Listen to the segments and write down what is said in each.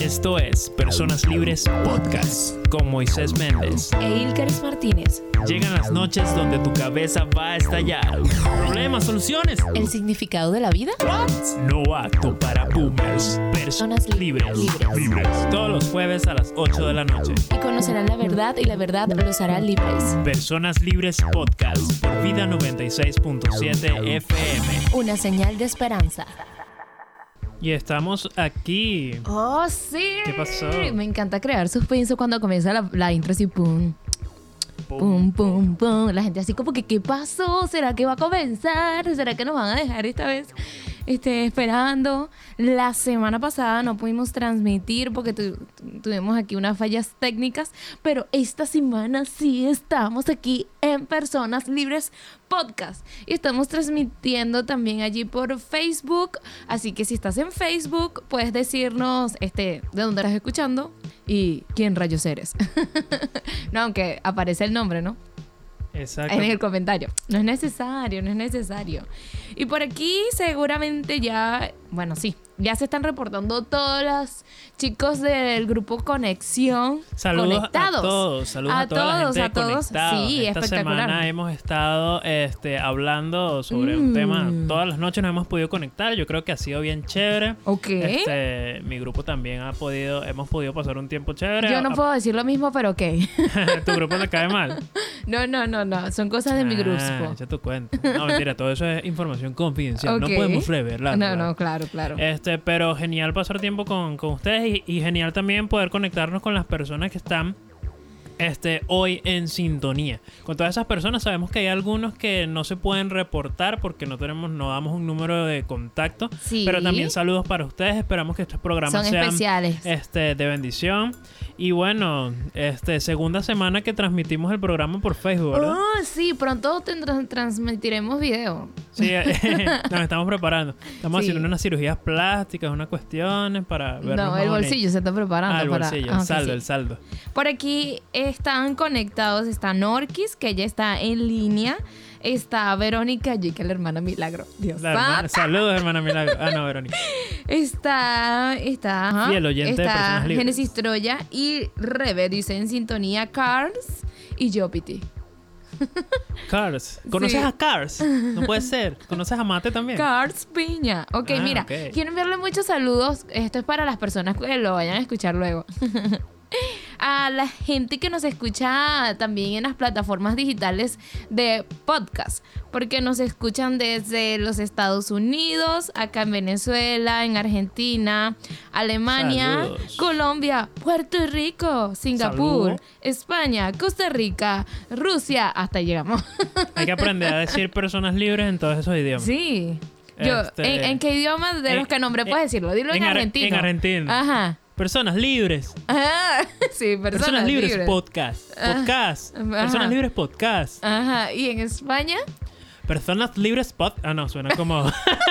Esto es Personas Libres Podcast con Moisés Méndez. e Ilkaris Martínez. Llegan las noches donde tu cabeza va a estallar. Problemas, soluciones. El significado de la vida. No acto para boomers. Personas libres. Libres. Todos los jueves a las 8 de la noche. Y conocerán la verdad y la verdad los hará libres. Personas Libres Podcast por Vida 96.7 FM. Una señal de esperanza. Y estamos aquí. Oh, sí. ¿Qué pasó? Me encanta crear suspenso cuando comienza la, la intro así, pum, pum, pum, pum. La gente así como que, ¿qué pasó? ¿Será que va a comenzar? ¿Será que nos van a dejar esta vez este, esperando? La semana pasada no pudimos transmitir porque tu- tu- tuvimos aquí unas fallas técnicas, pero esta semana sí estamos aquí en Personas Libres Podcast y estamos transmitiendo también allí por Facebook, así que si estás en Facebook puedes decirnos este de dónde estás escuchando y quién rayos eres. no, aunque aparece el nombre, ¿no? Exacto. En el comentario. No es necesario, no es necesario. Y por aquí seguramente ya, bueno, sí, ya se están reportando todos los chicos del grupo Conexión Saludos conectados. a todos, saludos a, toda la todos, gente a todos. Sí, Esta espectacular. semana hemos estado este, hablando sobre un Mm. tema. Todas las noches nos hemos podido conectar. Yo creo que ha sido bien chévere. Ok. Este, mi grupo también ha podido, hemos podido pasar un tiempo chévere. Yo no A- puedo decir lo mismo, pero ok. tu grupo le cae mal. no, no, no, no. Son cosas de mi Ah, grupo. echa tu cuenta. No, mentira, todo eso es información confidencial. No podemos revelarla. No, no, claro, claro. Este, pero genial pasar tiempo con, con ustedes y, y genial también poder conectarnos con las personas que están este, hoy en sintonía. Con todas esas personas sabemos que hay algunos que no se pueden reportar porque no tenemos, no damos un número de contacto. Sí. Pero también saludos para ustedes. Esperamos que estos programas Son sean especiales. este, de bendición. Y bueno, este, segunda semana que transmitimos el programa por Facebook, ¿verdad? Oh, sí, pronto tendrá- transmitiremos video. Sí, nos estamos preparando. Estamos Sí. haciendo unas cirugías plásticas, unas cuestiones para ver. No, el bolsillo se está preparando Ah, el para. bolsillo, Ah, el saldo, sí. el saldo. Por aquí están conectados, está Norquis, que ya está en línea. Está Verónica G, que es la hermana Milagro. Dios hermana- saludos, hermana Milagro. Ah, no, Verónica. Está, está, ajá, Fiel oyente de está Libres. Génesis Troya y Rebe, dice en sintonía Cars y Jopiti. Cars. ¿Conoces Sí. a Cars? No puede ser. ¿Conoces a Mate también? Cars Piña. Ok, Ah, mira, quiero enviarle muchos saludos. Esto es para las personas que lo vayan a escuchar luego. a la gente que nos escucha también en las plataformas digitales de podcast, porque nos escuchan desde los Estados Unidos, acá en Venezuela, en Argentina, Alemania, Saludos. Colombia, Puerto Rico, Singapur. España, Costa Rica, Rusia, hasta llegamos. Hay que aprender a decir personas libres en todos esos idiomas. Sí. Yo, Este, ¿en, en qué idioma de en- los que nombré puedes decirlo? Dilo en, en Ar- argentino. en argentino. Ajá. Personas libres. Ah, sí, personas, Personas, libres, libres. podcast. Ah, Podcast. ajá. Personas libres podcast. Ajá. ¿Y en España? Personas libres pod. Ah, no, suena como.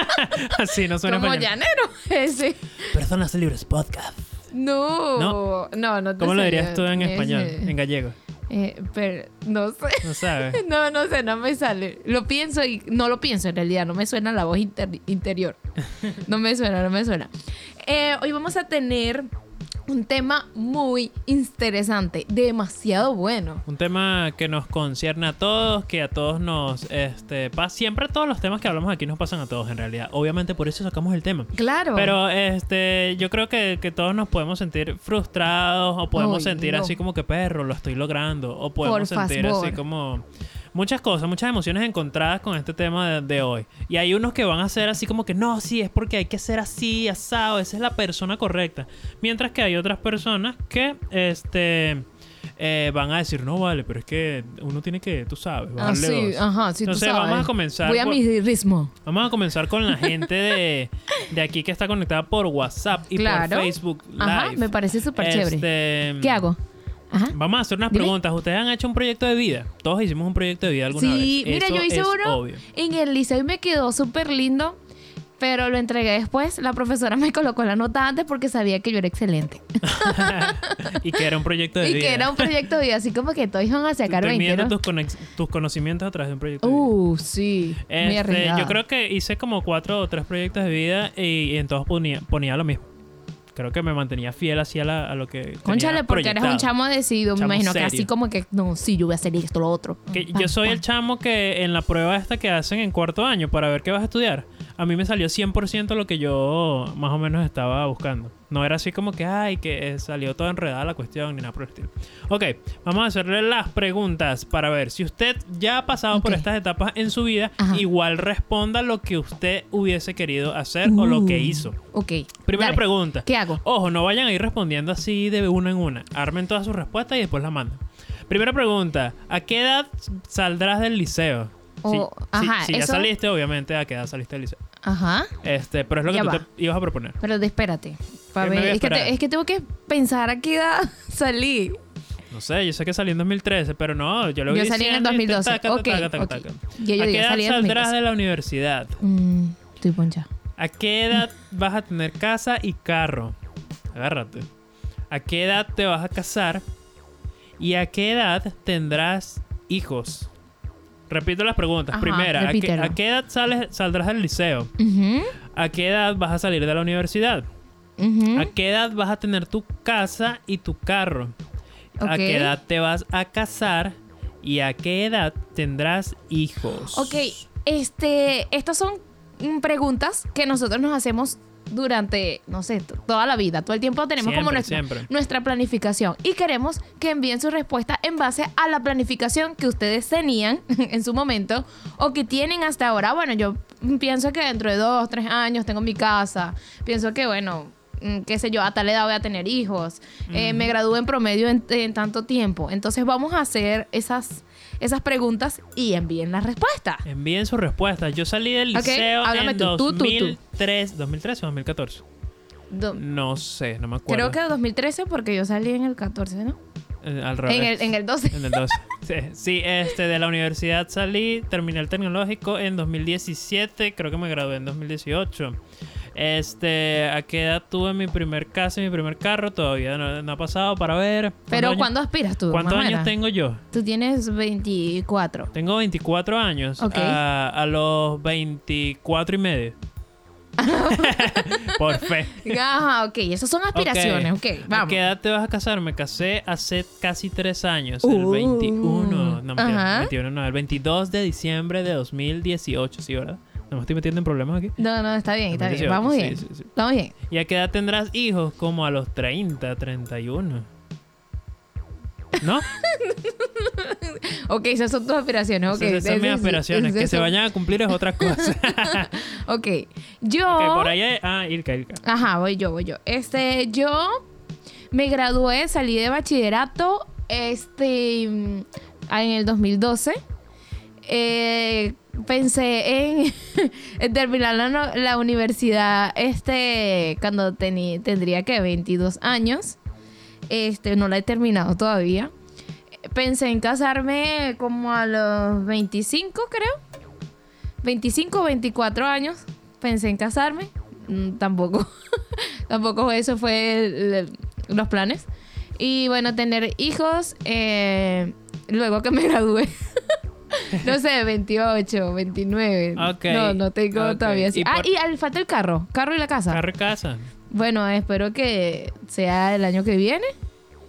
Así, no suena Como español. llanero. Ese. Personas libres podcast. No. No. No, no, te ¿Cómo lo dirías tú en español? En gallego. Eh, pero no sé. No sabes. No, no sé, no me sale. Lo pienso y no lo pienso en realidad. No me suena la voz inter- interior. No me suena, no me suena. Eh, hoy vamos a tener un tema muy interesante, demasiado bueno. Un tema que nos concierne a todos, que a todos nos este pa- siempre todos los temas que hablamos aquí nos pasan a todos en realidad. Obviamente por eso sacamos el tema. Claro. Pero este yo creo que, que todos nos podemos sentir frustrados o podemos sentir no. así como que perro, lo estoy logrando o podemos Por sentir favor. así como muchas cosas, muchas emociones encontradas con este tema de, de hoy. Y hay unos que van a ser así como que no, sí, es porque hay que ser así, asado, esa es la persona correcta. Mientras que hay otras personas que este eh, van a decir, no vale, pero es que uno tiene que, tú sabes, Ah, sí, dos". ajá, sí, tú Entonces sabes. vamos a comenzar Voy a por- mi ritmo. Vamos a comenzar con la gente de, de aquí que está conectada por WhatsApp y Claro. por Facebook Live. Ajá, me parece súper chévere. Este, ¿Qué hago? Ajá. Vamos a hacer unas Dime. preguntas. ¿Ustedes han hecho un proyecto de vida? Todos hicimos un proyecto de vida alguna Sí, vez. mira, Eso yo hice uno obvio. en el liceo y me quedó súper lindo, pero lo entregué después. La profesora me colocó la nota antes porque sabía que yo era excelente. y que era un proyecto de y vida. que era un proyecto de vida, así como que todos iban a sacar Estoy 20. midiendo ¿no? tus, tus conocimientos a través de un proyecto de vida. Uh, sí. muy Este, arriesgada. yo creo que hice como cuatro o tres proyectos de vida y, y en todos ponía, ponía lo mismo. Creo que me mantenía fiel hacia la, a lo que. Conchale, porque eres un chamo decidido. Me Chamo imagino que serio. así como que, no, sí, yo voy a hacer esto, lo otro. Que Pam, yo soy pam. el chamo que en la prueba esta que hacen en cuarto año para ver qué vas a estudiar, a mí me salió 100% lo que yo más o menos estaba buscando. No era así como que, ay, que eh, salió toda enredada la cuestión ni nada por el estilo. Ok, vamos a hacerle las preguntas para ver si usted ya ha pasado por estas etapas en su vida, Ajá. igual responda lo que usted hubiese querido hacer o lo que Uh, hizo. Ok. Primera dale. pregunta. ¿Qué hago? Ojo, no vayan a ir respondiendo así de una en una. Armen todas sus respuestas y después las mandan. Primera pregunta. ¿A qué edad saldrás del liceo? O- Si- si, ajá, si ya eso- saliste, obviamente, ¿a qué edad saliste del liceo? Ajá. Este, pero es lo que tú te ibas a proponer. Pero de- espérate. Pa' ¿Qué me ver, voy a Es, que te- es que tengo que pensar a qué edad salí. No sé, yo sé que salí en 2013, pero no, yo lo vi Yo salí en el diciendo y 2012. taca, taca, Ok, taca, taca, ok. taca. Ya yo ¿A qué edad saldrás 2012. de la universidad? Mm, estoy poncha. ¿A qué edad vas a tener casa y carro? Agárrate. ¿A qué edad te vas a casar? ¿Y a qué edad tendrás hijos? Repito las preguntas. Ajá, Primera, ¿a qué, repítelo. a qué edad sales, saldrás del liceo? ¿A qué edad vas a salir de la universidad? ¿A qué edad vas a tener tu casa y tu carro? ¿A qué edad te vas a casar? ¿Y a qué edad tendrás hijos? Ok, este, estas son mm, preguntas que nosotros nos hacemos durante, no sé, toda la vida. Todo el tiempo tenemos como nuestra, siempre. nuestra planificación y queremos que envíen su respuesta en base a la planificación que ustedes tenían en su momento o que tienen hasta ahora. Bueno, yo pienso que dentro de dos, tres años tengo mi casa. Pienso que, bueno, mm, qué sé yo, a tal edad voy a tener hijos. Eh, me gradué en promedio en, en tanto tiempo. Entonces vamos a hacer esas, esas preguntas y envíen la respuesta. Envíen sus respuestas. Yo salí del liceo en tú, tú, tú, tú. 2003, 2013 o 2014. Do- No sé, no me acuerdo. creo que 2013 porque yo salí en el 14, ¿no? Eh, al revés. En el, en el 12. En el 12. Sí, sí, este, de la universidad salí, terminé el tecnológico en 2017, creo que me gradué en 2018. Este, ¿a qué edad tuve mi primer casa y mi primer carro? Todavía no, no ha pasado para ver. Pero años- ¿cuándo aspiras tú? ¿Cuántos años tengo yo? Tú tienes 24. Tengo 24 años. Ok. A, a los 24 y medio. Por fe. Ajá, ok. Esas son aspiraciones, ok. ¿A vamos. qué edad te vas a casar? Me casé hace casi tres años, el Uh, 21. No, mentira, ajá. 21 no, el 22 de diciembre de 2018, ¿sí, verdad? No me estoy metiendo en problemas aquí. No, no, está bien, está bien. 2018, Vamos sí, bien. sí, sí. Vamos bien. ¿Y a qué edad tendrás hijos? Como a los 30, 31. ¿No? Ok, esas son tus aspiraciones, ok. Esas, son mis aspiraciones. Que se vayan a cumplir es otra cosa. Ok. Yo... ok, por ahí hay... Ah, Ilka, Ilka. Ajá, voy yo, voy yo. Este, yo me gradué, salí de bachillerato, este, en el 2012. Eh, pensé en, terminar la, universidad, este, cuando tendría que 22 años. Este, no la he terminado todavía. Pensé en casarme como a los 25, creo. 25 o 24 años. Pensé en casarme. Mm, tampoco. tampoco eso fue el- los planes. Y bueno, tener hijos eh, luego que me gradué. no sé, 28, 29. Ok, No, no tengo todavía así. Y Ah, por- y al falta el carro. Carro y la casa. Carro y casa. Bueno, espero que sea el año que viene.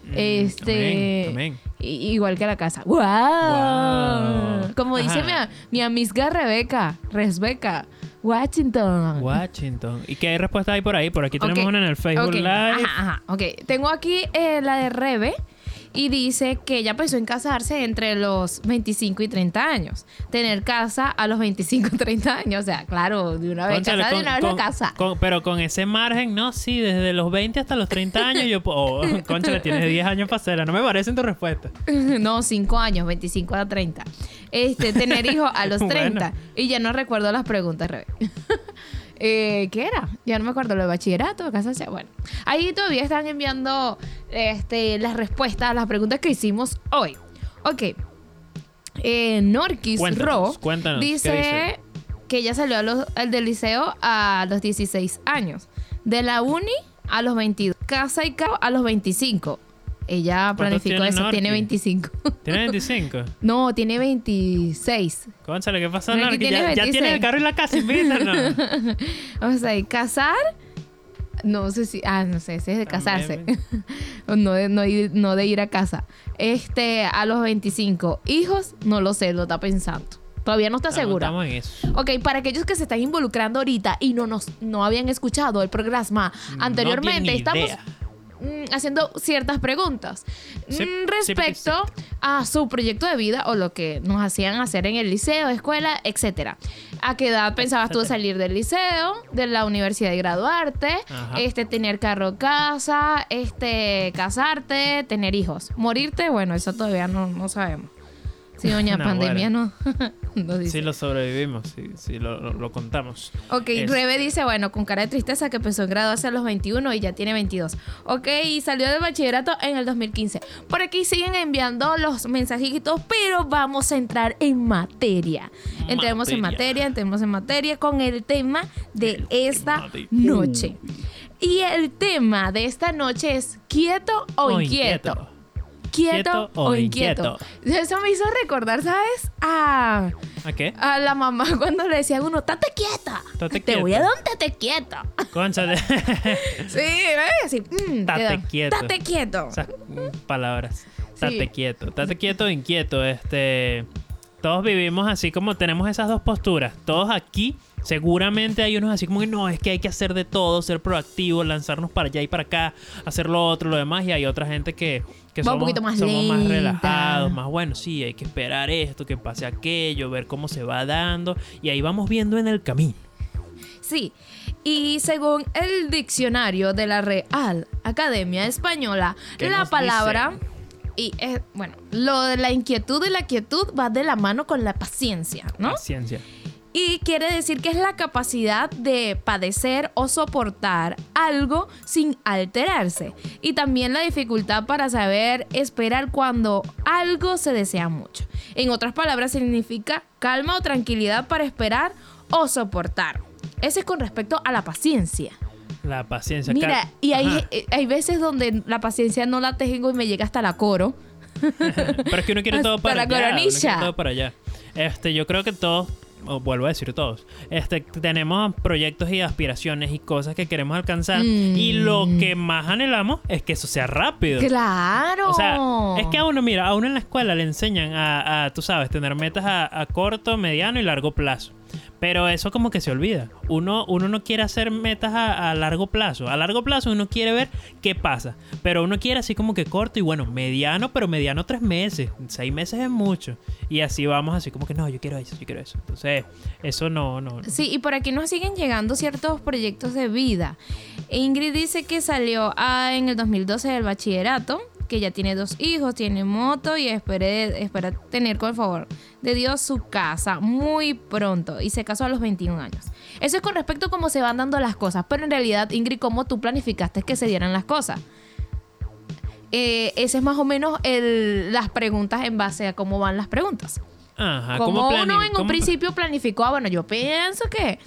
Mm, Este. amén, amén. i- Igual que la casa. ¡Wow! Wow. Como dice mi, amiga Rebeca, Resbeca, Washington. Washington. ¿Y qué respuesta hay por ahí? Por aquí tenemos una en el Facebook ok, Live. Ajá, ajá. Ok, tengo aquí eh, la de Rebe y dice que ella pensó en casarse entre los 25 y 30 años. Tener casa a los 25 y 30 años. O sea, claro, de una vez Cónchale, casada, de una vez la casa. con- pero con ese margen, no, sí, desde los 20 hasta los 30 años yo puedo. Oh, concha, tienes 10 años para hacerla. No me parece en tu respuesta. No, 5 años, 25 a 30. Este, tener hijos a los Bueno. 30. Y ya no recuerdo las preguntas, Rebe. Eh, ¿Qué era? Ya no me acuerdo, lo de bachillerato, casarse. Bueno, ahí todavía están enviando este, las respuestas a las preguntas que hicimos hoy. Ok. Eh, Norquis Cuéntanos, Ro cuéntanos, ¿qué dice, dice? que ella salió a los- del liceo a los 16 años. De la uni a los 22. Casa y carro a los 25. Ella planificó tiene eso, tiene Norquis? 25. ¿Tienes 25? No, tiene 26. Cónchale, ¿qué pasa, Narki? tiene Ya, ya 26. tienes el carro y la casa, invítanos. O sea, y casar No sé si. Ah, no sé, si es de casarse. No, de, no, ir, no de ir a casa. Este, a los 25. Hijos, no lo sé, lo está pensando. Todavía no está Estamos- segura. Estamos en eso. Ok, para aquellos que se están involucrando ahorita y no nos no habían escuchado el programa anteriormente, No estamos idea. Haciendo ciertas preguntas Sí, mm, sí, respecto a su proyecto de vida o lo que nos hacían hacer en el liceo, escuela, etcétera. ¿A qué edad pensabas tú salir del liceo, de la universidad y graduarte, Ajá. este tener carro, casa, este casarte, tener hijos, morirte? Bueno, eso todavía no, no sabemos. Si doña pandemia no, no dice. Sí lo sobrevivimos, sí, sí lo, lo- lo contamos. Ok, Es- Rebe dice, bueno, con cara de tristeza que empezó en graduarse a los 21 y ya tiene 22. Ok, y salió del bachillerato en el 2015. Por aquí siguen enviando los mensajitos, pero vamos a entrar en materia. Entremos en Materia. entremos en materia con el tema de El esta tema de- noche. Y el tema de esta noche es quieto o, O inquieto. inquieto. Quieto, o inquieto. Eso me hizo recordar, ¿sabes? A, ¿A qué? a la mamá cuando le decía a uno, tate quieta. Tate Te voy a dar un tate quieta. Cónchale. Sí, ¿ves? Así, mm, Tate quieto. Tate quieto. Esas mm, palabras. Tate Sí. quieto. Tate quieto o inquieto. Este. Todos vivimos así como tenemos esas dos posturas. Todos aquí, seguramente hay unos así como que no, es que hay que hacer de todo, ser proactivo, lanzarnos para allá y para acá, hacer lo otro, lo demás. Y hay otra gente que, que Va un somos, poquito más somos más relajados, más bueno, sí, hay que esperar esto, que pase aquello, ver cómo se va dando. Y ahí vamos viendo en el camino. Sí. Y según el diccionario de la Real Academia Española, ¿Qué la palabra dice? y es, bueno, lo de la inquietud y la quietud va de la mano con la paciencia, ¿no? Paciencia. Y quiere decir que es la capacidad de padecer o soportar algo sin alterarse. Y también la dificultad para saber esperar cuando algo se desea mucho. En otras palabras, significa calma o tranquilidad para esperar o soportar. Ese es con respecto a la paciencia. La paciencia. Mira, y hay, hay veces donde la paciencia no la tengo y me llega hasta la coro. Pero es que uno quiere todo para la allá. uno coronilla. quiere todo para allá. Este, yo creo que todos, o vuelvo a decir todos, este, tenemos proyectos y aspiraciones y cosas que queremos alcanzar. Mm. Y lo que más anhelamos es que eso sea rápido. ¡Claro! O sea, es que a uno, mira, a uno en la escuela le enseñan a, a, tú sabes, tener metas a, a corto, mediano y largo plazo. Pero eso como que se olvida. Uno, uno no quiere hacer metas a, largo plazo. A largo plazo uno quiere ver qué pasa. Pero uno quiere así como que corto y bueno, mediano, pero mediano tres meses. Seis meses es mucho. Y así vamos así como que no, yo quiero eso, yo quiero eso. Entonces, eso no, no. Sí, y por aquí nos siguen llegando ciertos proyectos de vida. Ingrid dice que salió ah, en el 2012 del bachillerato, que ya tiene dos hijos, tiene moto y espere- espera tener con el favor de Dios su casa muy pronto y se casó a los 21 años. Eso es con respecto a cómo se van dando las cosas, pero en realidad, Ingrid, ¿cómo tú planificaste que se dieran las cosas? Eh, ese es más o menos el- las preguntas en base a cómo van las preguntas. Ajá, Como ¿cómo uno en un cómo- principio planificó, ah, bueno, yo pienso que,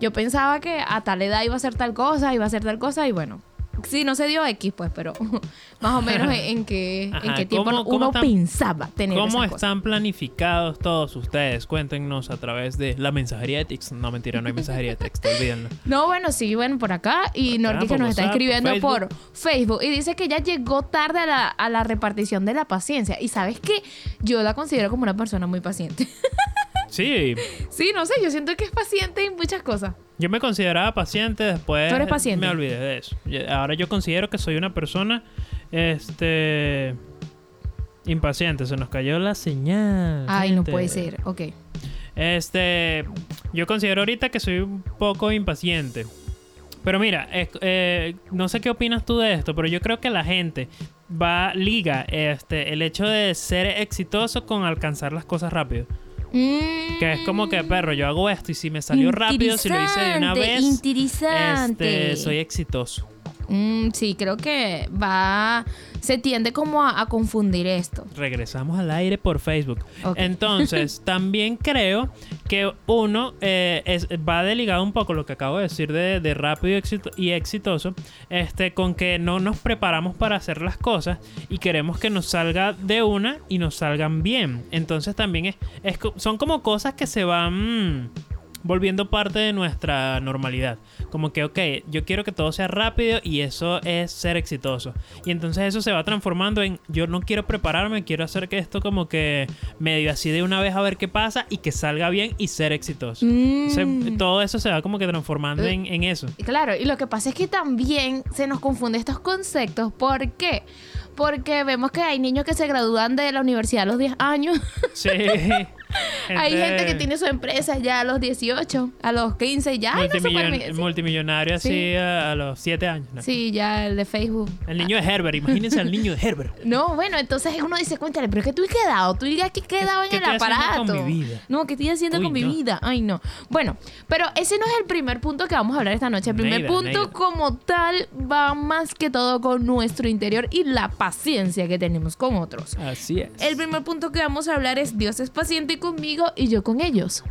yo pensaba que a tal edad iba a ser tal cosa, iba a ser tal cosa, y bueno, sí, no se dio X, pues, pero más o menos en, en qué, en qué tiempo ¿cómo- cómo uno están- pensaba tener ¿Cómo esas cosas. están planificados todos ustedes? Cuéntenos a través de la mensajería de texto. No, mentira, no hay mensajería de texto, olvídenlo. No, bueno, sí, bueno, por acá. Y por nos está WhatsApp, escribiendo por por Facebook. Y dice que ya llegó tarde a la, a la repartición de la paciencia. Y sabes que yo la considero como una persona muy paciente. Sí, sí, no sé, yo siento que es paciente en muchas cosas. yo me consideraba paciente, después ¿Tú eres paciente? me olvidé de eso. Ahora yo considero que soy una persona, este, impaciente. Se nos cayó la señal. Ay, no puede ser. Ok. Este, yo considero ahorita que soy un poco impaciente. Pero mira, eh, no sé qué opinas tú de esto, pero yo creo que la gente va liga este el hecho de ser exitoso con alcanzar las cosas rápido. Que es como que, perro, yo hago esto y si me salió rápido, si lo hice de una vez, este, soy exitoso. Mm, sí, creo que va. Se tiende como a, a confundir esto. Regresamos al aire por Facebook. Ok. Entonces, también creo que uno eh, es- va de ligado un poco lo que acabo de decir de, de rápido y, exito- y exitoso, este, con que no nos preparamos para hacer las cosas y queremos que nos salga de una y nos salgan bien. Entonces también es, son como cosas que se van... volviendo parte de nuestra normalidad. Como que, ok, yo quiero que todo sea rápido y eso es ser exitoso. Y entonces eso se va transformando en, yo no quiero prepararme, quiero hacer que esto como que medio así de una vez a ver qué pasa y que salga bien y ser exitoso. Entonces, Mm. todo eso se va como que transformando en, en eso. Claro, y lo que pasa es que también se nos confunden estos conceptos. ¿Por qué? Porque vemos que hay niños que se gradúan de la universidad a los 10 años. Sí. hay gente que tiene su empresa ya a los 18, a los 15, ya. no, multimillon- bien, sí. multimillonario así Sí. a, a los 7 años. ¿no? Sí, ya el de Facebook. El niño de Herbert, imagínense al niño de Herbert. No, bueno, entonces uno dice, cuéntale, pero es que tú has quedado, tú ya que quedado en ¿Qué el aparato. con mi vida? No, ¿qué estoy haciendo Uy, con mi no. vida? Ay, no. Bueno, pero ese no es el primer punto que vamos a hablar esta noche. El primer Neida, punto Neida. como tal va más que todo con nuestro interior y la paciencia que tenemos con otros. Así es. El primer punto que vamos a hablar es Dios es paciente conmigo y yo con ellos.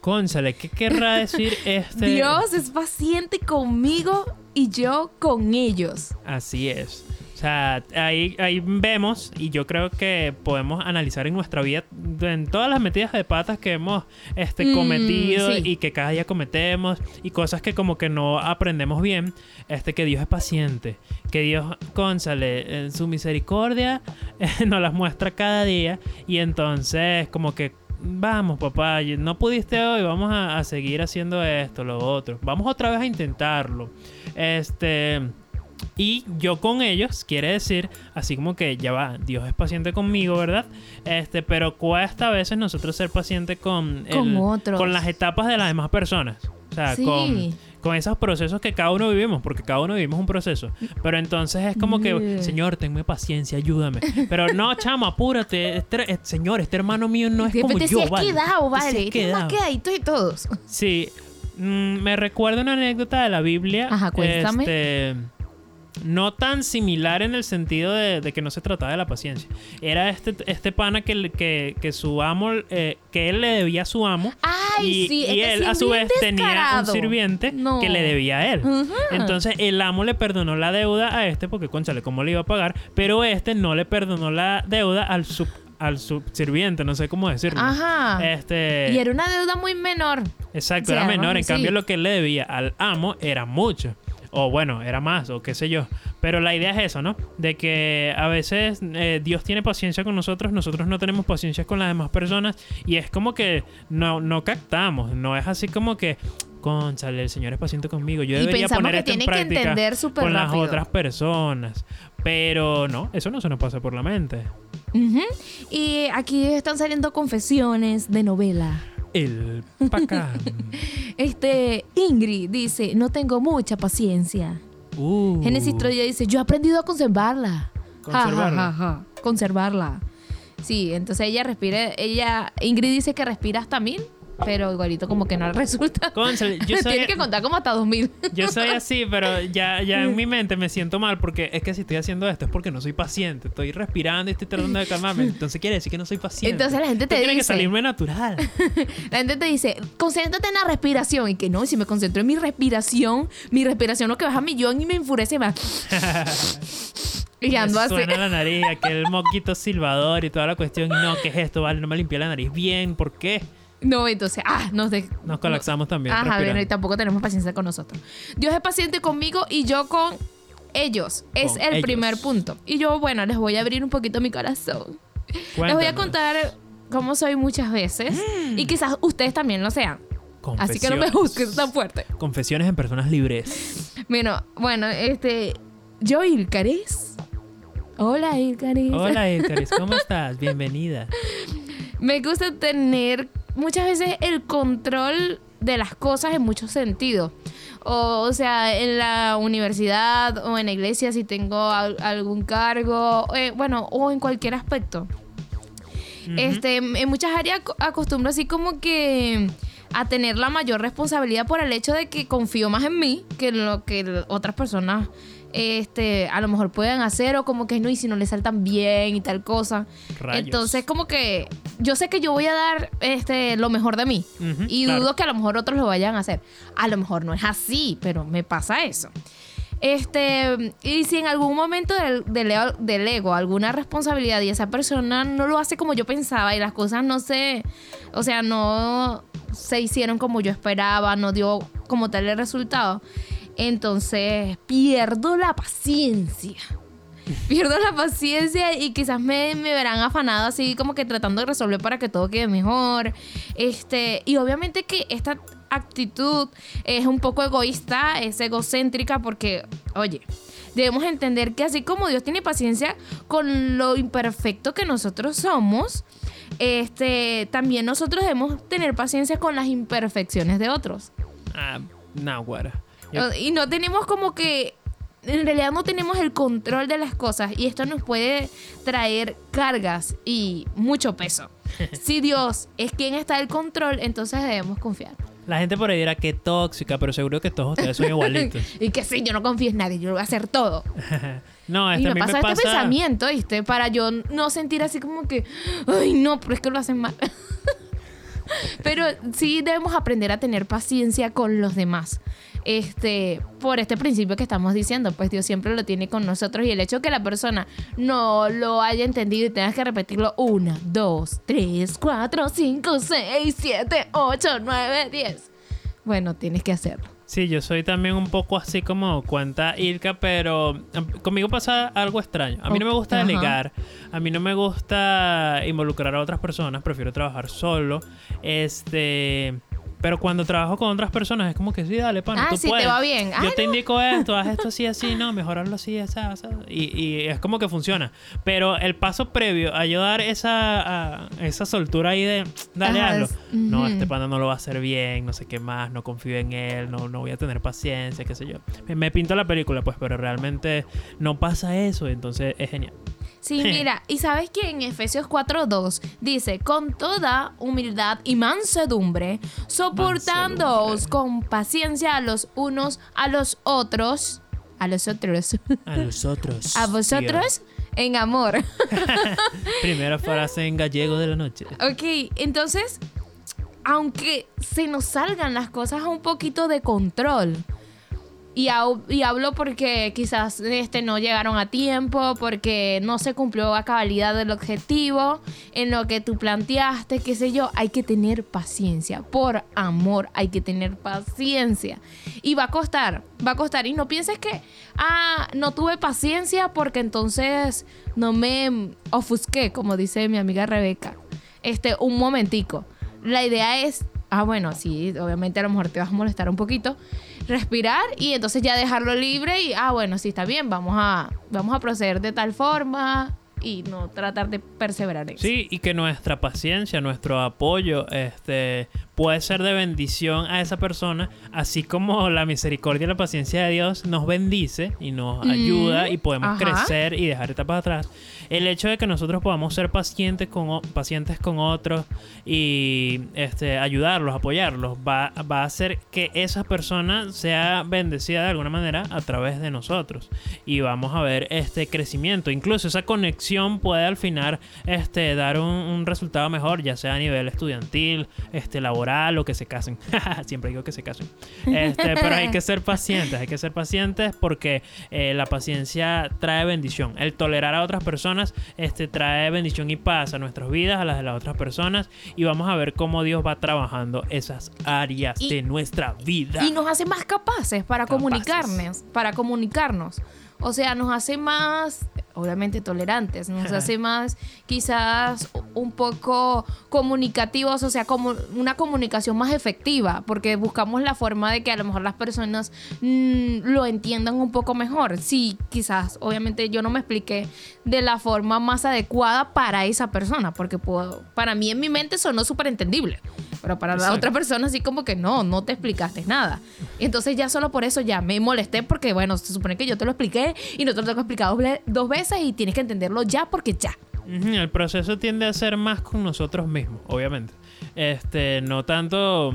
Cónsale, ¿qué querrá decir este? Dios es paciente conmigo y yo con ellos. Así es. O sea, ahí, ahí vemos y yo creo que podemos analizar en nuestra vida en todas las metidas de patas que hemos este, Mm, cometido sí. y que cada día cometemos y cosas que como que no aprendemos bien, este, que Dios es paciente, que Dios, cónsale, en su misericordia nos las muestra cada día y entonces como que Vamos, papá, no pudiste hoy, vamos a, a seguir haciendo esto, lo otro. Vamos otra vez a intentarlo. Este. Y yo con ellos, quiere decir, así como que ya va, Dios es paciente conmigo, ¿verdad? Este, pero cuesta a veces nosotros ser paciente con, Con otros. con las etapas de las demás personas. O sea, Sí. con, con esos procesos que cada uno vivimos, porque cada uno vivimos un proceso. Pero entonces es como que. Señor, tenme paciencia, ayúdame. Pero no, chamo, apúrate. Este- eh, señor, este hermano mío no es como yo, si has ¿vale? quedado, Te si vale. Tienes más quedaditos y todos. Sí, mm, me recuerda una anécdota de la Biblia. Ajá, cuéntame. Este, no tan similar en el sentido de, de que no se trataba de la paciencia. Era este, este pana que, que, que su amo, eh, que él le debía a su amo. Ay, y, sí, y este él a su vez tenía un sirviente No. que le debía a él. Entonces el amo le perdonó la deuda a este porque, conchale, ¿cómo le iba a pagar? Pero este no le perdonó la deuda al sub, al subsirviente, no sé cómo decirlo. Ajá. Este, Y era una deuda muy menor. Exacto, era menor. En sí. cambio, lo que él le debía al amo era mucho. O bueno, era más, o qué sé yo. Pero la idea es eso, ¿no? De que a veces eh, Dios tiene paciencia con nosotros, nosotros no tenemos paciencia con las demás personas. Y es como que no, no captamos. No es así como que, conchale, el Señor es paciente conmigo. Yo Y debería poner que esto en tiene que entender con las otras personas. Pero no, eso no se nos pasa por la mente. Y aquí están saliendo confesiones de novela. El pacán. Este, Ingrid dice, no tengo mucha paciencia. Uh. Génesis Troya dice, yo he aprendido a conservarla. Ja, ja, Conservarla. ja, ja. Conservarla. Sí, entonces ella respira, ella, Ingrid dice que respira hasta mil, pero igualito como que no resulta. Cónchale, yo soy- Tiene que contar como hasta dos mil. Yo soy así, pero ya, ya en mi mente me siento mal porque es que si estoy haciendo esto es porque no soy paciente. Estoy respirando y estoy tratando de calmarme. Entonces quiere decir que no soy paciente. Entonces la gente te tiene que salirme natural. La gente te dice, concéntrate en la respiración. Y que no, si me concentro en mi respiración, mi respiración lo que baja a millón y me enfurece más. y ando así. Suena la nariz, aquel moquito silbador y toda la cuestión. Y no, ¿qué es esto? Vale, no me limpié la nariz bien. ¿Por qué? No, entonces, ah, nos de- Nos colapsamos también. Ajá, respirando. bueno, y tampoco tenemos paciencia con nosotros. Dios es paciente conmigo y yo con ellos. Es Con el ellos. primer punto. Y yo, bueno, les voy a abrir un poquito mi corazón. Les voy a contar cómo soy muchas veces. Mm. Y quizás ustedes también lo sean. Así que no me juzguen tan fuerte. Confesiones en personas libres. Bueno, bueno, este. Yo, Ilcaris. Hola, Ilcaris. Hola, Edcaris, ¿cómo estás? Bienvenida. Me gusta tener muchas veces el control de las cosas en muchos sentidos. O, o sea, en la universidad o en la iglesia si tengo al- algún cargo, eh, bueno, o en cualquier aspecto. Este, en muchas áreas ac- acostumbro así como que a tener la mayor responsabilidad por el hecho de que confío más en mí que en lo que otras personas este a lo mejor puedan hacer o como que no y si no le saltan bien y tal cosa. Rayos. Entonces como que yo sé que yo voy a dar este lo mejor de mí y claro. dudo que a lo mejor otros lo vayan a hacer. A lo mejor no es así, pero me pasa eso. Este, y si en algún momento del, del- delego alguna responsabilidad y esa persona no lo hace como yo pensaba y las cosas no se, o sea, no, se hicieron como yo esperaba, no dio como tal el resultado. Entonces pierdo la paciencia. Pierdo la paciencia y quizás me, me verán afanado así como que tratando de resolver para que todo quede mejor. Este, y obviamente que esta actitud es un poco egoísta, es egocéntrica porque, oye, debemos entender que así como Dios tiene paciencia con lo imperfecto que nosotros somos, este, también nosotros debemos tener paciencia con las imperfecciones de otros. Ah, no, güera. Y no tenemos como que, en realidad no tenemos el control de las cosas y esto nos puede traer cargas y mucho peso. Si Dios es quien está el control, entonces debemos confiar. La gente por ahí dirá que tóxica, pero seguro que todos ustedes son igualitos. y que sí, yo no confío en nadie, yo lo voy a hacer todo. no, y este, a me mí pasa me este pasa... pensamiento, ¿viste? Para yo no sentir así como que, ay, no, pero es que lo hacen mal. pero sí debemos aprender a tener paciencia con los demás. Este, por este principio que estamos diciendo, pues Dios siempre lo tiene con nosotros y el hecho de que la persona no lo haya entendido y tengas que repetirlo una, dos, tres, cuatro, cinco, seis, siete, ocho, nueve, diez. Bueno, tienes que hacerlo. Sí, yo soy también un poco así como cuenta Ilka, pero um, conmigo pasa algo extraño. A mí no me gusta delegar, a mí no me gusta involucrar a otras personas, prefiero trabajar solo. Este, pero cuando trabajo con otras personas es como que sí, dale, pana, Ah, tú sí, te puedes. va bien. Yo te indico esto, haz esto así, así, no, mejorarlo así, así, así. Y, y es como que funciona. Pero el paso previo a yo dar esa, a- esa soltura ahí de, dale, Ajá, hazlo. es- No, ujú. este pana no lo va a hacer bien, no sé qué más, no confío en él, no, no voy a tener paciencia, qué sé yo. Me, me pinto la película, pues, pero realmente no pasa eso, entonces es genial. Sí, mira, y sabes que en Efesios 4:2 dice, con toda humildad y mansedumbre, soportándoos Mansedumbre. con paciencia a los unos a los otros, a los otros, A nosotros. a vosotros en amor. Primera frase en gallego de la noche. ok, entonces, aunque se nos salgan las cosas un poquito de control, y, y hablo porque quizás este, no llegaron a tiempo, porque no se cumplió a cabalidad del objetivo en lo que tú planteaste, qué sé yo, hay que tener paciencia. Por amor, hay que tener paciencia. Y va a costar, va a costar. Y no pienses que, ah, no tuve paciencia porque entonces no me ofusqué, como dice mi amiga Rebeca. Este, un momentico. La idea es, ah, bueno, sí, obviamente a lo mejor te vas a molestar un poquito, respirar y entonces ya dejarlo libre y, ah, bueno, sí, está bien, vamos a, vamos a proceder de tal forma y no tratar de perseverar en eso. Sí, y que nuestra paciencia, nuestro apoyo, este, puede ser de bendición a esa persona, así como la misericordia y la paciencia de Dios nos bendice y nos Mm, ayuda y podemos ajá. crecer y dejar etapas atrás. El hecho de que nosotros podamos ser pacientes con, pacientes con otros y este, ayudarlos, apoyarlos, va, va a hacer que esa persona sea bendecida de alguna manera a través de nosotros. Y vamos a ver este crecimiento. Incluso esa conexión puede al final este, dar un, un resultado mejor, ya sea a nivel estudiantil, este, laboral o que se casen. Siempre digo que se casen. Este, pero hay que ser pacientes, hay que ser pacientes porque eh, la paciencia trae bendición. El tolerar a otras personas este, trae bendición y paz a nuestras vidas, a las de las otras personas. Y vamos a ver cómo Dios va trabajando esas áreas Y- de nuestra vida. Y nos hace más capaces para Capaces. comunicarnos, para comunicarnos. O sea, nos hace más, obviamente, tolerantes, nos hace más quizás un poco comunicativos, o sea, como una comunicación más efectiva, porque buscamos la forma de que a lo mejor las personas mm, lo entiendan un poco mejor. Sí, quizás, obviamente yo no me expliqué de la forma más adecuada para esa persona, porque puedo, para mí en mi mente sonó súper entendible. Pero para la otra persona así como que no, no te explicaste nada. Entonces ya solo por eso ya me molesté porque, bueno, se supone que yo te lo expliqué y no te lo tengo explicado dos, dos y tienes que entenderlo ya porque ya. El proceso tiende a ser más con nosotros mismos, obviamente. Este, no tanto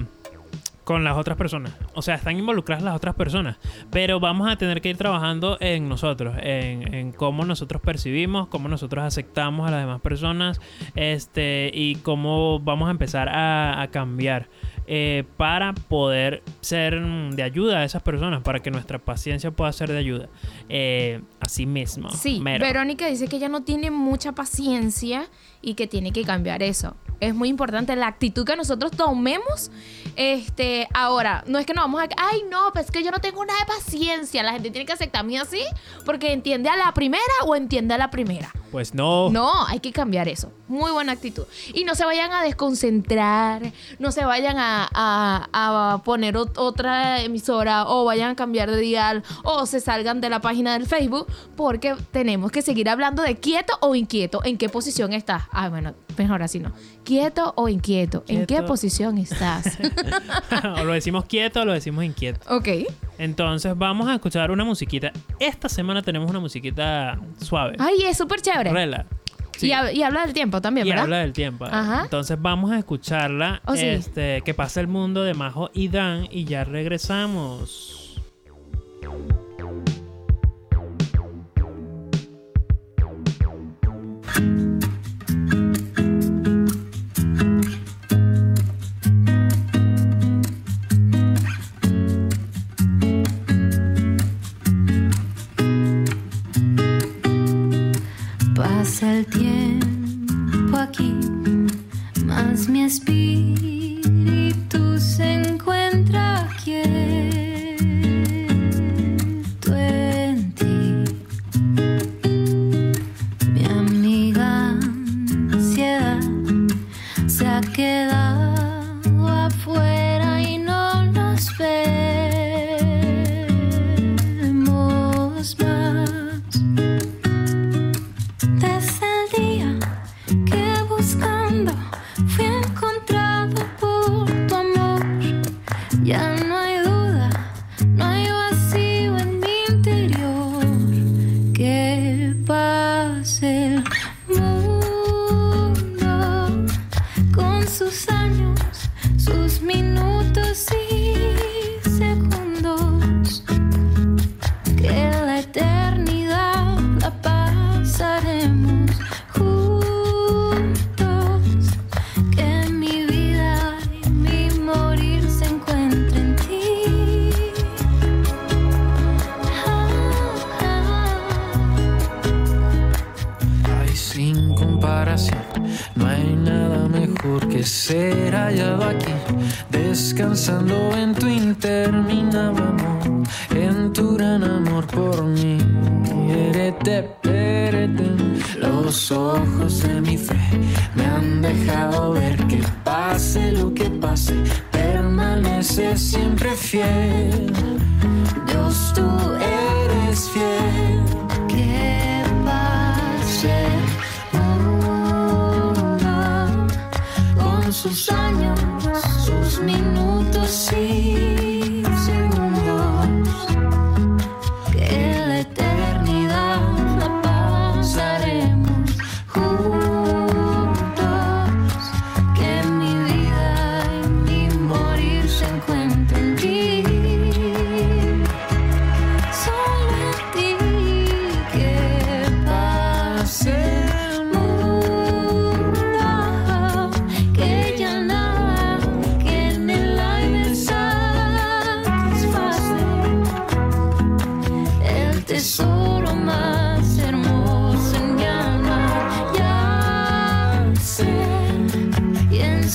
con las otras personas. O sea, están involucradas las otras personas. Pero vamos a tener que ir trabajando en nosotros, en, en cómo nosotros percibimos, cómo nosotros aceptamos a las demás personas, este, y cómo vamos a empezar a, a cambiar. eh, para poder ser de ayuda a esas personas, para que nuestra paciencia pueda ser de ayuda. Eh, así mismo. Sí, mero. Verónica dice que ella no tiene mucha paciencia y que tiene que cambiar eso. Es muy importante la actitud que nosotros tomemos. Este, ahora, no es que no vamos a. Ay, no, pues es que yo no tengo nada de paciencia. La gente tiene que aceptarme así porque entiende a la primera o entiende a la primera. Pues no. No, hay que cambiar eso. Muy buena actitud. Y no se vayan a desconcentrar, no se vayan a, a- a poner ot- otra emisora o vayan a cambiar de dial o se salgan de la página del Facebook porque tenemos que seguir hablando de quieto o inquieto. ¿En qué posición estás? Ah, bueno, mejor así no. ¿Quieto o inquieto? ¿En qué posición estás? o lo decimos quieto o lo decimos inquieto. ok. Entonces vamos a escuchar una musiquita. Esta semana tenemos una musiquita suave. Ay, es súper chévere. Rela. Sí. Y, hab- y habla del tiempo también, Y ¿verdad? habla del tiempo. Ajá. Entonces vamos a escucharla. Oh, sí. este, que pasa el mundo de Majo y Dan y ya regresamos.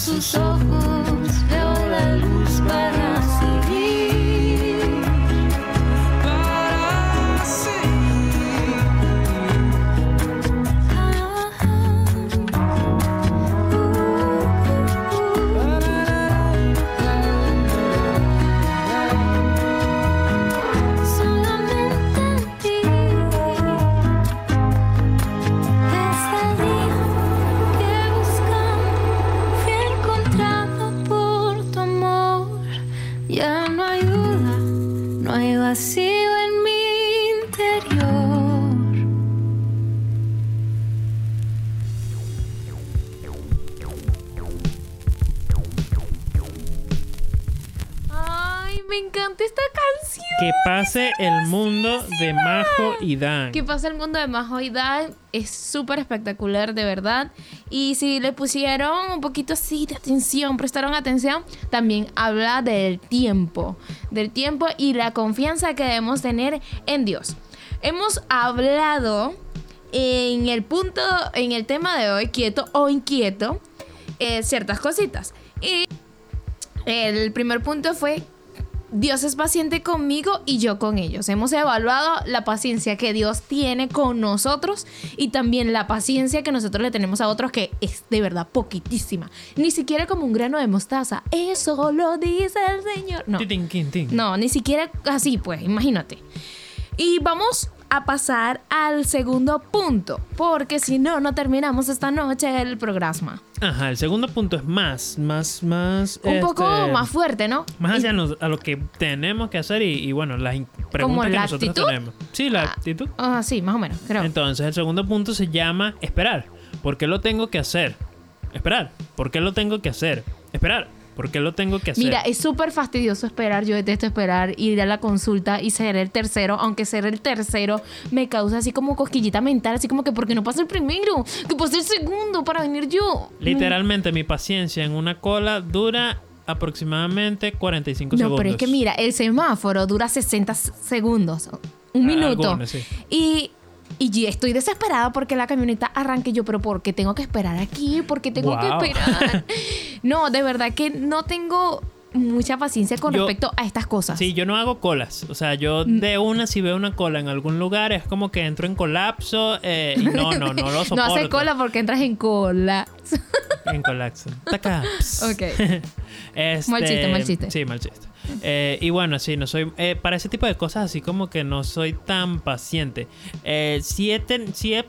Y de Majo y Dan. Que pasa el mundo de Majo y Dan es súper espectacular, de verdad. Y si le pusieron un poquito así de atención, prestaron atención, también habla del tiempo. Del tiempo y la confianza que debemos tener en Dios. Hemos hablado en el punto, en el tema de hoy, quieto o inquieto. eh, ciertas cositas. Y el primer punto fue, Dios es paciente conmigo y yo con ellos. Hemos evaluado la paciencia que Dios tiene con nosotros y también la paciencia que nosotros le tenemos a otros, que es de verdad poquitísima. Ni siquiera como un grano de mostaza. Eso lo dice el Señor. No. No, ni siquiera así, pues, imagínate. Y vamos a pasar al segundo punto, porque si no, no terminamos esta noche el programa. Ajá, el segundo punto es más, más, más. Un poco este, más fuerte, ¿no? Más Y- hacia nos- a lo que tenemos que hacer y, y, bueno, las preguntas que la nosotros actitud? tenemos. Sí, la Ah, actitud. Ah, sí, más o menos, creo. Entonces, el segundo punto se llama esperar. ¿Por qué lo tengo que hacer? Esperar. ¿Por qué lo tengo que hacer? Esperar. ¿Por qué lo tengo que hacer? Mira, es súper fastidioso esperar. Yo detesto esperar, ir a la consulta y ser el tercero. Aunque ser el tercero me causa así como cosquillita mental. Así como que, ¿por qué no pasa el primero? Que pase el segundo para venir yo. Literalmente, mi paciencia en una cola dura aproximadamente 45 No, segundos. pero es que mira, el semáforo dura 60 s- segundos. Un Ah, minuto. algunos, sí. Y. Y yo estoy desesperada porque la camioneta arranque yo, pero ¿por qué tengo que esperar aquí? ¿Por qué tengo Wow. que esperar? no, de verdad que no tengo mucha paciencia con Yo- respecto a estas cosas. Sí, yo no hago colas. O sea, yo Mm. de una, si veo una cola en algún lugar, es como que entro en colapso. eh, y no, no, no lo soporto. No hace cola porque entras en cola. En colapso. Ok. Este, Mal chiste, mal chiste. Sí, mal chiste. Eh, y bueno, sí, no soy. eh, para ese tipo de cosas, así como que no soy tan paciente. Sí, he ten- sí he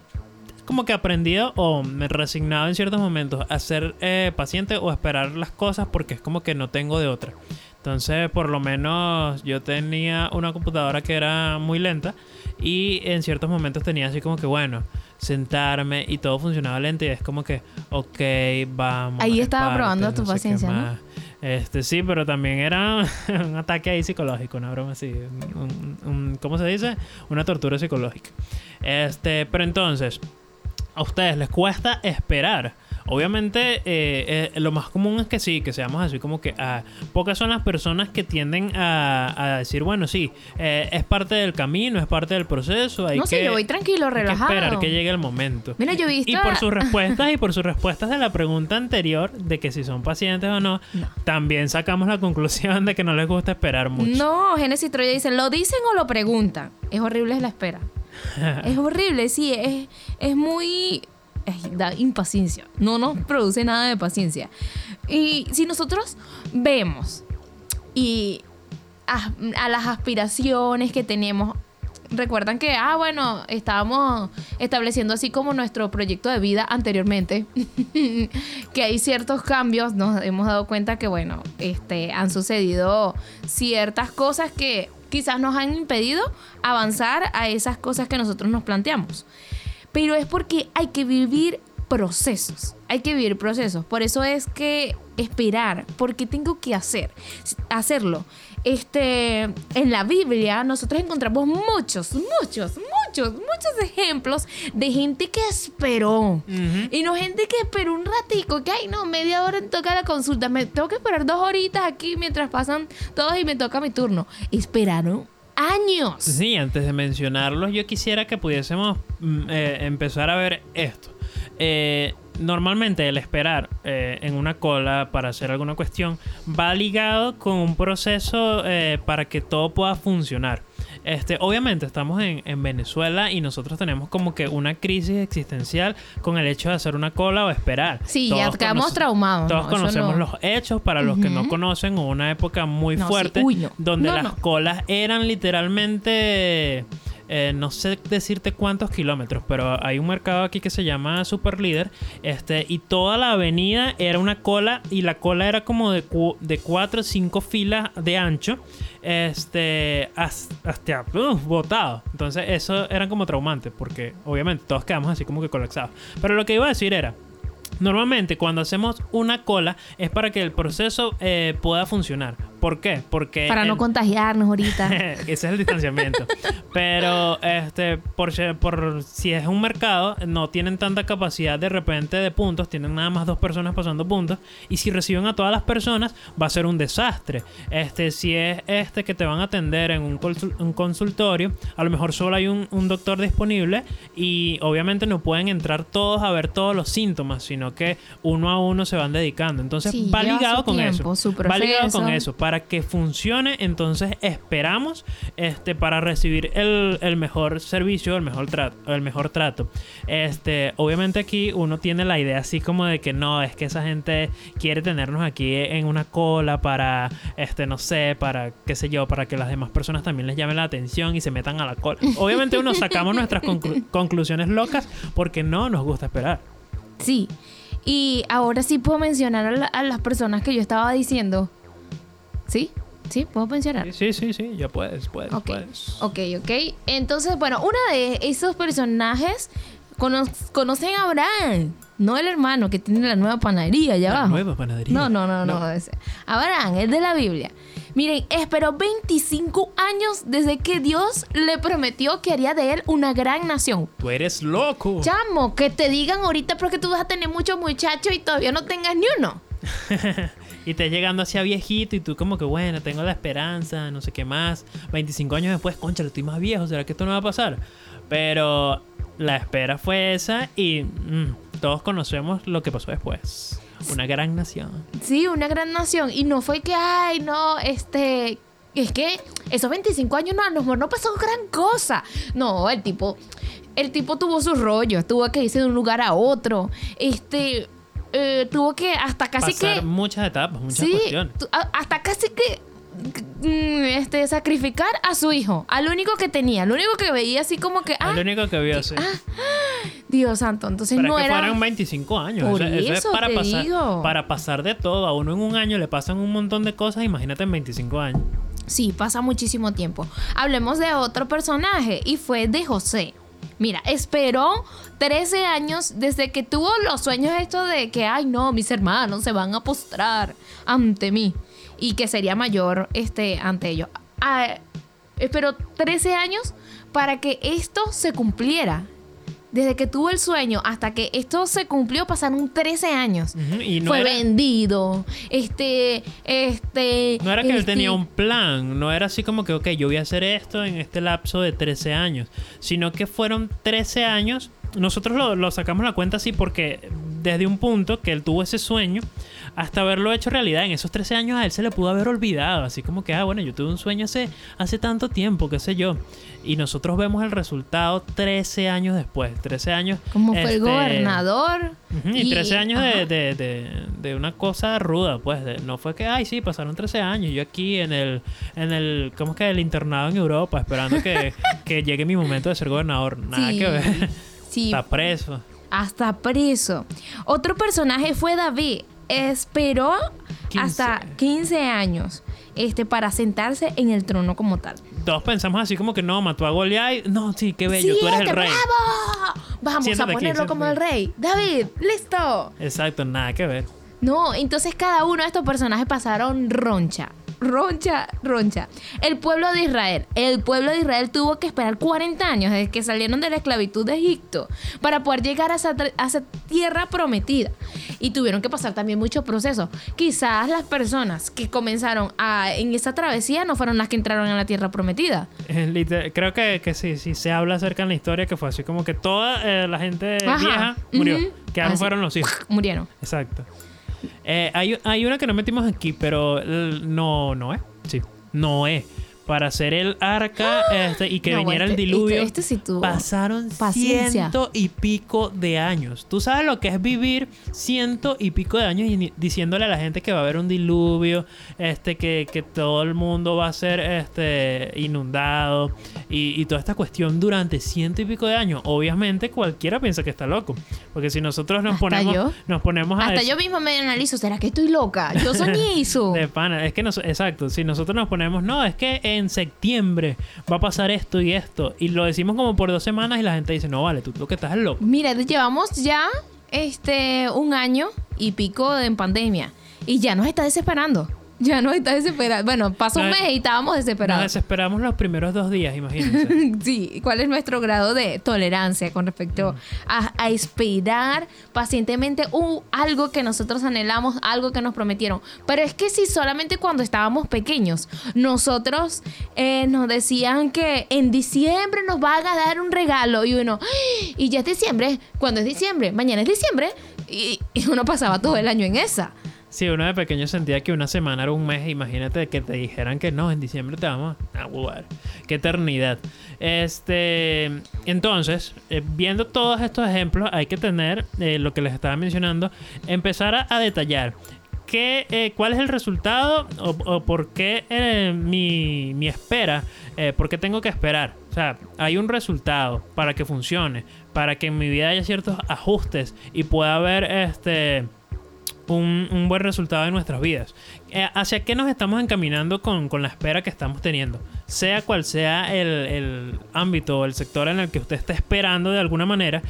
como que aprendido o me resignado en ciertos momentos a ser eh, paciente o a esperar las cosas porque es como que no tengo de otra. Entonces, por lo menos yo tenía una computadora que era muy lenta y en ciertos momentos tenía así como que, bueno, sentarme y todo funcionaba lento y es como que, ok, vamos. Ahí es estaba probando tu no paciencia, ¿no? Este, sí, pero también era un ataque ahí psicológico, una broma así. un- un- ¿Cómo se dice? Una tortura psicológica. Este, pero entonces, a ustedes les cuesta esperar. Obviamente, eh, eh, lo más común es que sí, que seamos así como que ah, pocas son las personas que tienden a, a decir, bueno, sí, eh, es parte del camino, es parte del proceso. Hay no sé, que, yo voy tranquilo, hay que relajado. esperar que llegue el momento. Mira, yo he visto. Y por sus respuestas y por sus respuestas de la pregunta anterior de que si son pacientes o no, No. también sacamos la conclusión de que no les gusta esperar mucho. No, Génesis Troya dice, ¿lo dicen o lo preguntan? Es horrible la espera. es horrible, sí, es, es muy... da impaciencia. No nos produce nada de paciencia. Y si nosotros vemos y a, a las aspiraciones que tenemos, recuerdan que, ah, bueno, estábamos estableciendo así como nuestro proyecto de vida anteriormente, que hay ciertos cambios, nos hemos dado cuenta que, bueno, este, han sucedido ciertas cosas que quizás nos han impedido avanzar a esas cosas que nosotros nos planteamos. Pero es porque hay que vivir procesos. Hay que vivir procesos. Por eso es que esperar, porque tengo que hacer, hacerlo. Este, en la Biblia nosotros encontramos muchos, muchos, muchos, muchos ejemplos de gente que esperó. Y no gente que esperó un ratico, que ay no, media hora en toca la consulta, me tengo que esperar dos horitas aquí mientras pasan todos y me toca mi turno. Esperaron años. Sí, antes de mencionarlos, yo quisiera que pudiésemos mm, eh, empezar a ver esto. Eh, normalmente el esperar eh, en una cola para hacer alguna cuestión va ligado con un proceso eh, para que todo pueda funcionar. Este, obviamente estamos en, en Venezuela y nosotros tenemos como que una crisis existencial con el hecho de hacer una cola o esperar. Sí, ya quedamos traumados. Todos conocemos no- los hechos para los que no conocen hubo una época muy No, sí. fuerte Uy, donde las colas eran literalmente eh, no sé decirte cuántos kilómetros, pero hay un mercado aquí que se llama Super Líder, este, y toda la avenida era una cola, y la cola era como de, cu- de cuatro o cinco filas de ancho, este, has- hasta botado. Entonces, eso eran como traumantes, porque obviamente todos quedamos así como que colapsados. Pero lo que iba a decir era. Normalmente cuando hacemos una cola es para que el proceso eh, pueda funcionar. ¿Por qué? Porque... Para no contagiarnos ahorita. Ese es el distanciamiento. Pero este, por, si- por si es un mercado, no tienen tanta capacidad de repente de puntos, tienen nada más dos personas pasando puntos. Y si reciben a todas las personas, va a ser un desastre. Este, si es este que te van a atender en un, consul- un consultorio, a lo mejor solo hay un, un doctor disponible y obviamente no pueden entrar todos a ver todos los síntomas, sino que uno a uno se van dedicando. Entonces Sí, va ligado con tiempo, eso. Va ligado con eso. Para que funcione, entonces esperamos este, para recibir el, el mejor servicio, el mejor trato, el mejor trato. Este, obviamente aquí uno tiene la idea así como de que no, es que esa gente quiere tenernos aquí en una cola para, este, no sé, para, qué sé yo, para que las demás personas también les llamen la atención y se metan a la cola. Obviamente uno sacamos nuestras conclu- conclusiones locas porque no nos gusta esperar. Sí. Y ahora sí puedo mencionar a, la- a las personas que yo estaba diciendo. ¿Sí? ¿Sí? ¿Puedo mencionar? Sí, sí, sí, ya puedes, puedes, Ok, puedes. ok, ok. Entonces, bueno, uno de esos personajes cono- conocen a Abraham, no el hermano que tiene la nueva panadería allá La abajo. nueva panadería. No, no, no, no, ese. Abraham, el de la Biblia. Miren, esperó 25 años desde que Dios le prometió que haría de él una gran nación. Tú eres loco. Chamo, que te digan ahorita porque tú vas a tener muchos muchachos y todavía no tengas ni uno. y te llegando hacia viejito y tú como que bueno, tengo la esperanza, no sé qué más. 25 años después, concha, estoy más viejo, ¿será que esto no va a pasar? Pero la espera fue esa y mm, todos conocemos lo que pasó después. Una gran nación. Sí, una gran nación. Y no fue que, ay, no, este. Es que esos 25 años no, a lo mejor no pasó gran cosa. No, el tipo. El tipo tuvo sus rollos, tuvo que irse de un lugar a otro. Este. eh, tuvo que hasta casi Pasar que. muchas etapas, muchas Sí, cuestiones. hasta casi que. Mm, Este, sacrificar a su hijo, al único que tenía, al único que veía así como que, ah, único que vio así. Dios santo, entonces Pero no es que era. fueron 25 años. Por eso, eso es para te pasar, digo. para pasar de todo. A uno en un año le pasan un montón de cosas. Imagínate en 25 años. Sí, pasa muchísimo tiempo. Hablemos de otro personaje y fue de José. Mira, esperó 13 años desde que tuvo los sueños estos de que, ay no, mis hermanos se van a postrar ante mí y que sería mayor este, ante ellos. Ah, esperó 13 años para que esto se cumpliera. Desde que tuvo el sueño hasta que esto se cumplió pasaron 13 años. Ujú, Y no Fue era, vendido. Este, este. No era que él tenía un plan, no era así como que, ok, yo voy a hacer esto en este lapso de 13 años, sino que fueron 13 años, nosotros lo, lo sacamos la cuenta así porque desde un punto que él tuvo ese sueño hasta haberlo hecho realidad, en esos 13 años a él se le pudo haber olvidado, así como que, ah, bueno, yo tuve un sueño hace, hace tanto tiempo, qué sé yo, y nosotros vemos el resultado 13 años después, 13 años. Como fue este, el gobernador. Ujú, y y- 13 años de, de, de, de una cosa ruda, pues. no fue que, ay, sí, pasaron 13 años. Yo aquí en el, en el, ¿cómo es que? El internado en Europa, esperando que, que llegue mi momento de ser gobernador. Nada Sí, que ver. Sí, Está preso. hasta preso. Otro personaje fue David. Esperó 15. hasta 15 años este, para sentarse en el trono como tal. Todos pensamos así como que no, mató a Goliat. y- No, sí, qué bello, ¡Sí, tú eres el rey. ¡Bravo! Vamos Siéntate a aquí, ponerlo como el rey. David, listo. Exacto, nada que ver. No, entonces cada uno de estos personajes pasaron roncha. Roncha, roncha. El pueblo de Israel. El pueblo de Israel tuvo que esperar 40 años desde que salieron de la esclavitud de Egipto para poder llegar a esa, tra- a esa tierra prometida. Y tuvieron que pasar también muchos procesos. Quizás las personas que comenzaron a- en esa travesía no fueron las que entraron en la tierra prometida. Creo que, que sí, sí se habla acerca en la historia que fue así como que toda eh, la gente Ajá, vieja murió. ujú. Quedaron Así. fueron los hijos. Murieron. Exacto. Eh, hay, hay una que no metimos aquí, pero eh, no, no es. Sí, no es. Para hacer el arca este, y que No, viniera el este- diluvio. este- este sí tuvo pasaron paciencia. ciento y pico de años. Tú sabes lo que es vivir ciento y pico de años y diciéndole a la gente que va a haber un diluvio, este, que, que todo el mundo va a ser este, inundado y, y toda esta cuestión durante ciento y pico de años. Obviamente cualquiera piensa que está loco. Porque si nosotros nos Hasta ponemos, yo. nos ponemos a Hasta yo misma me analizo. ¿Será que estoy loca? Yo soñé eso. de pana, es que nos, exacto, si nosotros nos ponemos, no, es que en septiembre va a pasar esto y esto, y lo decimos como por dos semanas y la gente dice, no vale, tú lo que estás es loco. Mira, llevamos ya este un año y pico en pandemia y ya nos está desesperando. Ya no está desesperado. Bueno, pasó un No, mes y estábamos Nos desesperados. desesperamos los primeros dos días, imagínense. Sí, ¿cuál es nuestro grado de tolerancia con respecto a, a esperar pacientemente un- algo que nosotros anhelamos, algo que nos prometieron? Pero es que si solamente cuando estábamos pequeños, nosotros eh, nos decían que en diciembre nos van a dar un regalo y uno, "Ay, y ya es diciembre, ¿cuándo es diciembre? Mañana es diciembre. Y, y uno pasaba todo el año en esa. Sí, uno de pequeño sentía que una semana era un mes. Imagínate que te dijeran que no, en diciembre te vamos a jugar. Qué eternidad. Este, entonces, eh, viendo todos estos ejemplos, hay que tener eh, lo que les estaba mencionando, empezar a, detallar. ¿Qué, eh, ¿Cuál es el resultado o, por qué mi, mi espera? ¿Por qué tengo que esperar? O sea, hay un resultado para que funcione, para que en mi vida haya ciertos ajustes y pueda haber este un, un buen resultado en nuestras vidas. Eh, ¿Hacia qué nos estamos encaminando con, con la espera que estamos teniendo? Sea cual sea el, el ámbito o el sector en el que usted está esperando de alguna manera,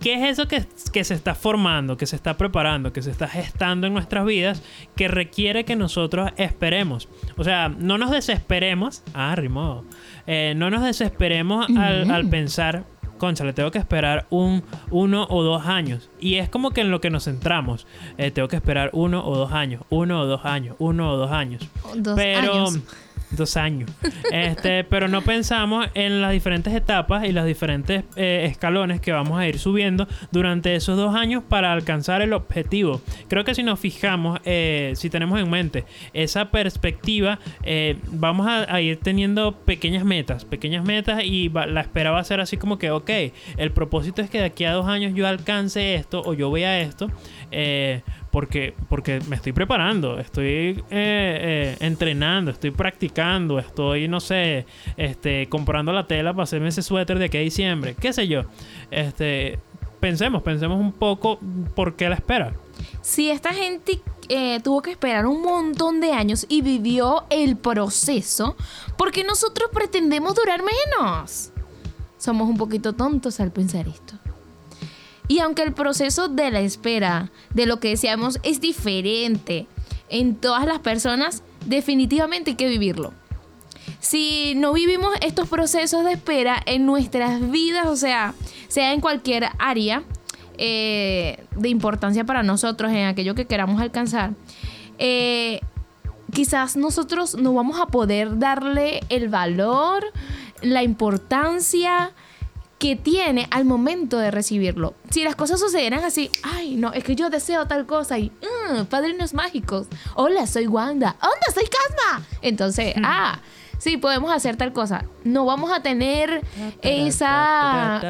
¿qué es eso que, que se está formando, que se está preparando, que se está gestando en nuestras vidas, que requiere que nosotros esperemos? O sea, no nos desesperemos. Ah, rimó. Eh, no nos desesperemos al, al pensar concha, le tengo que esperar un uno o dos años. Y es como que en lo que nos centramos. Eh, tengo que esperar uno o dos años, uno o dos años, uno o dos años. Dos pero años. Dos años. Este, pero no pensamos en las diferentes etapas y los diferentes eh, escalones que vamos a ir subiendo durante esos dos años para alcanzar el objetivo. Creo que si nos fijamos, eh, si tenemos en mente esa perspectiva, eh, vamos a, ir teniendo pequeñas metas, pequeñas metas y la espera va a ser así como que, ok, el propósito es que de aquí a dos años yo alcance esto o yo vea esto. Porque, porque me estoy preparando, estoy eh, eh, entrenando, estoy practicando, estoy, no sé, este, comprando la tela para hacerme ese suéter de aquí a diciembre, qué sé yo. Este, pensemos, pensemos un poco por qué la espera. Si esta gente eh, tuvo que esperar un montón de años y vivió el proceso, ¿por qué nosotros pretendemos durar menos? Somos un poquito tontos al pensar esto. Y aunque el proceso de la espera, de lo que deseamos, es diferente en todas las personas, definitivamente hay que vivirlo. Si no vivimos estos procesos de espera en nuestras vidas, o sea, sea en cualquier área eh, de importancia para nosotros, en aquello que queramos alcanzar, eh, quizás nosotros no vamos a poder darle el valor, la importancia que tiene al momento de recibirlo. Si las cosas sucedieran así, ay, no, es que yo deseo tal cosa y, "Mm, padrinos mágicos, hola, soy Wanda, onda, soy Casma. Entonces, ah, sí, podemos hacer tal cosa. No vamos a tener esa...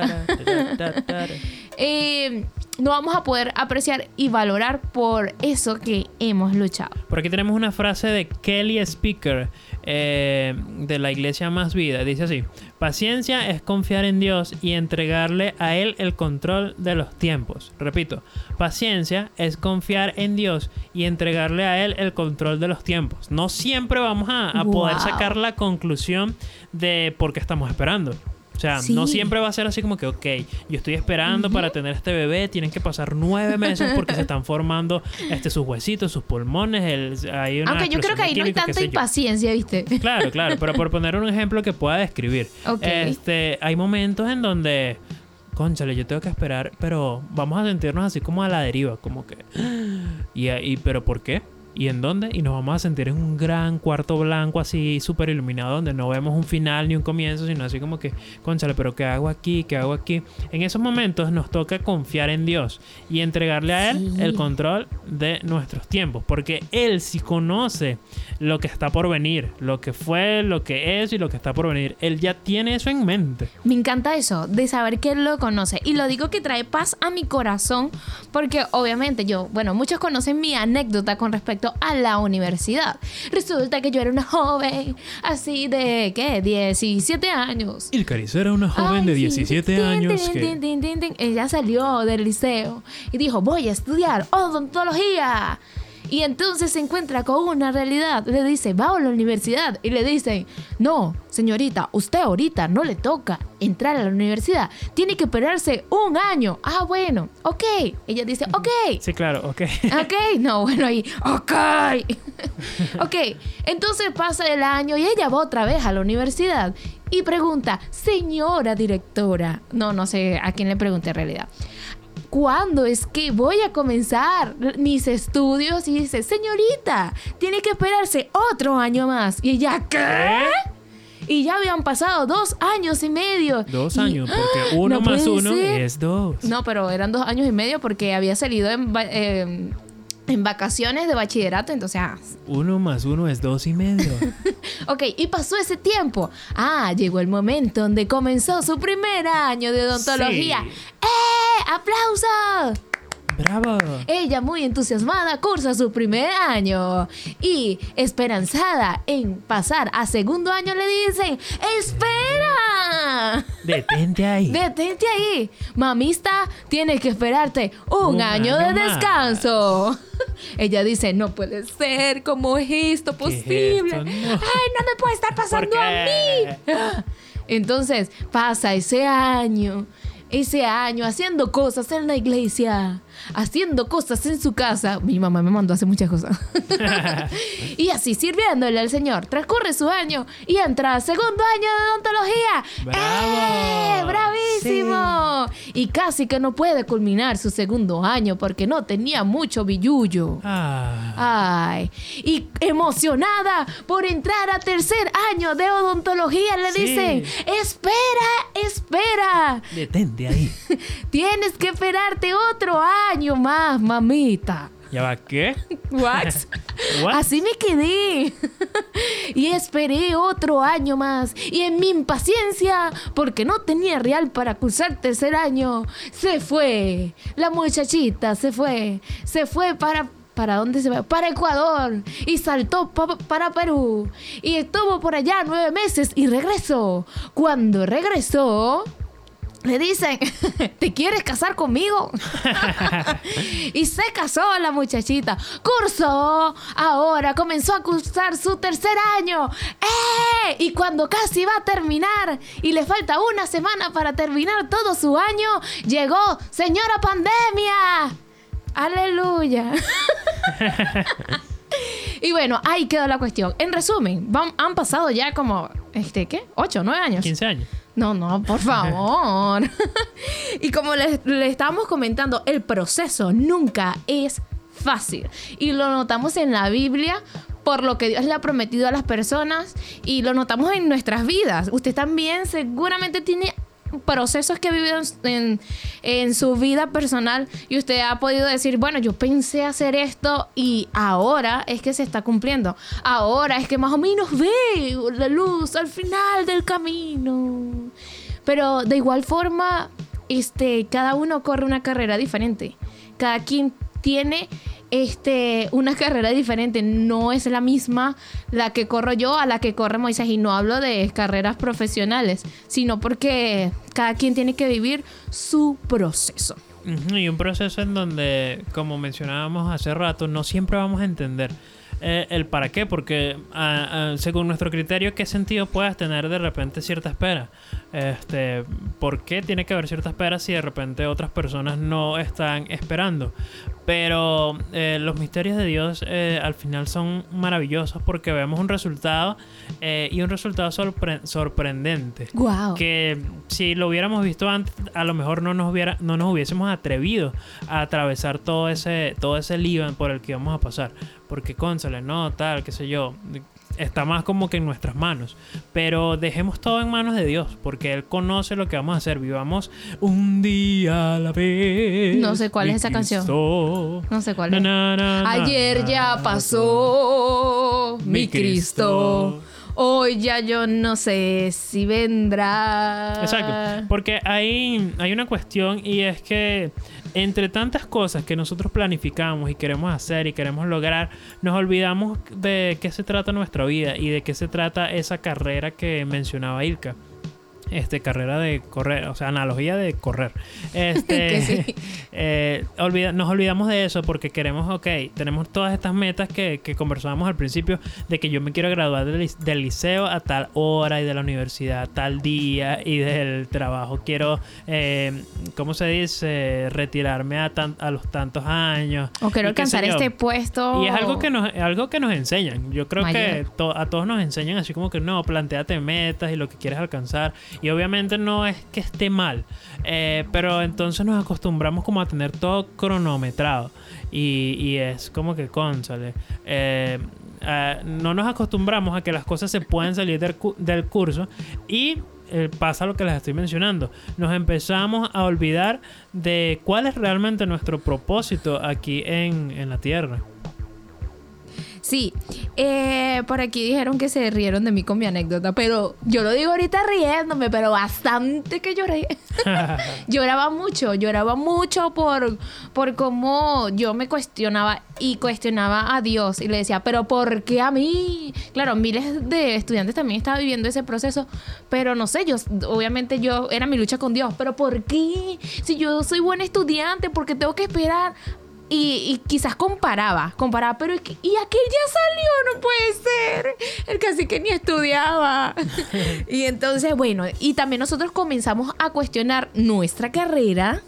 eh, no vamos a poder apreciar y valorar por eso que hemos luchado. Por aquí tenemos una frase de Kelly Speaker eh, de la Iglesia Más Vida. Dice así: Paciencia es confiar en Dios y entregarle a Él el control de los tiempos. Repito, paciencia es confiar en Dios y entregarle a Él el control de los tiempos. No siempre vamos a, a poder sacar la conclusión de por qué estamos esperando. O sea, no siempre va a ser así como que, ok, yo estoy esperando para tener este bebé, tienen que pasar nueve meses porque se están formando este, sus huesitos, sus pulmones, el, hay una Aunque yo creo que ahí no hay tanta impaciencia, ¿viste? Claro, claro, pero por poner un ejemplo que pueda describir. Ok. Este, hay momentos en donde, conchale, yo tengo que esperar, pero vamos a sentirnos así como a la deriva, como que, y, y pero ¿por qué? ¿Y en dónde? Y nos vamos a sentir en un gran cuarto blanco así súper iluminado donde no vemos un final ni un comienzo, sino así como que, conchale, pero ¿qué hago aquí? ¿Qué hago aquí? En esos momentos nos toca confiar en Dios y entregarle a Él Sí. el control de nuestros tiempos, porque Él sí conoce lo que está por venir, lo que fue, lo que es y lo que está por venir. Él ya tiene eso en mente. Me encanta eso, de saber que él lo conoce. Y lo digo que trae paz a mi corazón, porque obviamente yo, bueno, muchos conocen mi anécdota con respecto a la universidad. Resulta que yo era una joven así de, ¿qué? 17 años. Ilcaris era una joven Ay, de sí. 17 Tin, años que... Ella salió del liceo y dijo, voy a estudiar odontología. Y entonces se encuentra con una realidad. Le dice, va a la universidad. Y le dicen, no, señorita, usted ahorita no le toca entrar a la universidad. Tiene que esperarse un año. Ah, bueno, ok. Ella dice, ok. Sí, claro, ok. Ok, no, bueno, ahí, ok. ok, entonces pasa el año y ella va otra vez a la universidad y pregunta, señora directora, no, no sé a quién le pregunté en realidad. ¿Cuándo es que voy a comenzar mis estudios? Y dice, señorita, tiene que esperarse otro año más. Y ella, ¿qué? Y ya habían pasado dos años y medio. Dos Y- años, porque uno No más uno ser. es dos. No, pero eran dos años y medio porque había salido en, em, en vacaciones de bachillerato, entonces, ah, Uno más uno es dos y medio. ok, y pasó ese tiempo. Ah, llegó el momento donde comenzó su primer año de odontología. Sí. ¡Eh! ¡Aplausos! ¡Bravo! Ella muy entusiasmada cursa su primer año y esperanzada en pasar a segundo año le dicen, ¡Espera! Detente ahí. Detente ahí. Mamista, tienes que esperarte un, Un año, de más. descanso. Ella dice, no puede ser, ¿cómo es esto ¿Qué es posible? esto? No. Ay, no me puede estar pasando ¿Por a mí. Entonces pasa ese año, ese año haciendo cosas en la iglesia, haciendo cosas en su casa. Mi mamá me mandó a hacer muchas cosas. y así sirviéndole al Señor. Transcurre su año y entra segundo año de odontología. ¡Bravo! ¡Eh! ¡Bravísimo! Y casi que no puede culminar su segundo año porque no tenía mucho billullo. Ah, Ay, y emocionada por entrar a tercer año de odontología, le Sí. dicen, espera, espera, detente ahí. tienes que esperarte otro año más, mamita. ¿Ya va qué? What? What? Así me quedé. y esperé otro año más. Y en mi impaciencia, porque no tenía real para cursar tercer año, se fue. La muchachita se fue. Se fue para... ¿Para dónde se va? Para Ecuador. Y saltó pa- para Perú. Y estuvo por allá nueve meses y regresó. Cuando regresó, le dicen, ¿te quieres casar conmigo? y se casó la muchachita. Cursó, ahora comenzó a cursar su tercer año. ¡Eh! Y cuando casi va a terminar y le falta una semana para terminar todo su año, llegó Señora Pandemia. Aleluya. y bueno, ahí quedó la cuestión. En resumen, han pasado ya como, este, ¿qué? ¿Ocho, nueve años? 15 años. No, no, por favor. y como le, estábamos comentando, el proceso nunca es fácil. Y lo notamos en la Biblia por lo que Dios le ha prometido a las personas y lo notamos en nuestras vidas. Usted también seguramente tiene procesos que vive en, en su vida personal y usted ha podido decir, bueno, yo pensé hacer esto y ahora es que se está cumpliendo. Ahora es que más o menos veo la luz al final del camino. Pero de igual forma, este, cada uno corre una carrera diferente. Cada quien tiene este, una carrera diferente. No es la misma la que corro yo a la que corre Moisés. Y no hablo de carreras profesionales, sino porque cada quien tiene que vivir su proceso. Y un proceso en donde, como mencionábamos hace rato, no siempre vamos a entender eh, el para qué, porque ah, ah, según nuestro criterio, ¿qué sentido puedes tener de repente cierta espera? Este, ¿Por qué tiene que haber cierta espera si de repente otras personas no están esperando? Pero eh, los misterios de Dios eh, al final son maravillosos porque vemos un resultado eh, y un resultado sorpre- sorprendente Wow. que si lo hubiéramos visto antes, a lo mejor no nos hubiera, no nos hubiésemos atrevido a atravesar todo ese, todo ese lío por el que íbamos a pasar. Porque cónsale, no, tal, qué sé yo. Está más como que en nuestras manos. Pero dejemos todo en manos de Dios. Porque Él conoce lo que vamos a hacer. Vivamos un día a la vez. No sé cuál es esa canción. No sé cuál es. na, na, na, Ayer ya pasó mi Mi Cristo. Cristo. Hoy ya yo no sé si vendrá. Exacto. Porque hay, hay una cuestión y es que entre tantas cosas que nosotros planificamos y queremos hacer y queremos lograr, nos olvidamos de qué se trata nuestra vida y de qué se trata esa carrera que mencionaba Ilka. Este, carrera de correr, o sea, analogía de correr. Este, sí. eh, olvida- nos olvidamos de eso porque queremos, ok, tenemos todas estas metas que, que conversábamos al principio, de que yo me quiero graduar del, del liceo a tal hora y de la universidad a tal día y del trabajo quiero, eh, ¿cómo se dice? Retirarme a, tan- a los tantos años. O quiero alcanzar este puesto. Y es algo que nos, algo que nos enseñan. Yo creo que to- a todos nos enseñan así como que no, planteate metas y lo que quieres alcanzar. Y obviamente no es que esté mal. eh, pero entonces nos acostumbramos como a tener todo cronometrado. Y, y es como que, cónsale. eh, eh, no nos acostumbramos a que las cosas se pueden salir del, cu- del curso y pasa lo que les estoy mencionando. Nos empezamos a olvidar de cuál es realmente nuestro propósito aquí en, en la Tierra. Sí, eh, por aquí dijeron que se rieron de mí con mi anécdota, pero yo lo digo ahorita riéndome, pero bastante que lloré. lloraba mucho, lloraba mucho por, por cómo yo me cuestionaba y cuestionaba a Dios y le decía, pero ¿por qué a mí? Claro, miles de estudiantes también estaban viviendo ese proceso, pero no sé, yo obviamente yo era mi lucha con Dios, pero ¿por qué? Si yo soy buen estudiante, ¿por qué tengo que esperar? Y, y quizás comparaba, comparaba, pero es que, y aquel ya salió, no puede ser. El casi que ni estudiaba. y entonces, bueno, y también nosotros comenzamos a cuestionar nuestra carrera.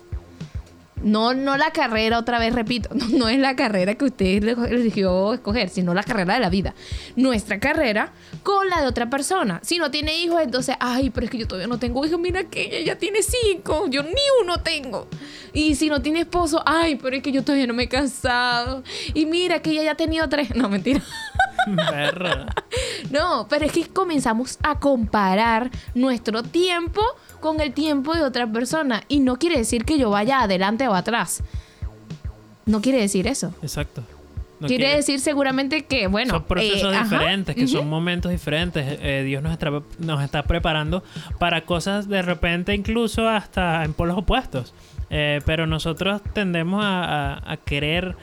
No, no la carrera, otra vez repito, no, no es la carrera que usted eligió escoger, sino la carrera de la vida. Nuestra carrera con la de otra persona. Si no tiene hijos, entonces, ay, pero es que yo todavía no tengo hijos, mira que ella ya tiene cinco, yo ni uno tengo. Y si no tiene esposo, ay, pero es que yo todavía no me he casado. Y mira que ella ya ha tenido tres. No, mentira. No, pero es que comenzamos a comparar nuestro tiempo con el tiempo de otra persona. Y no quiere decir que yo vaya adelante o atrás. No quiere decir eso. Exacto. No quiere, quiere- decir seguramente que, bueno. son procesos eh, ajá, diferentes, que son momentos diferentes. Eh, Dios nos está, nos está preparando para cosas de repente incluso hasta en polos opuestos. Eh, pero nosotros tendemos a, a- a querer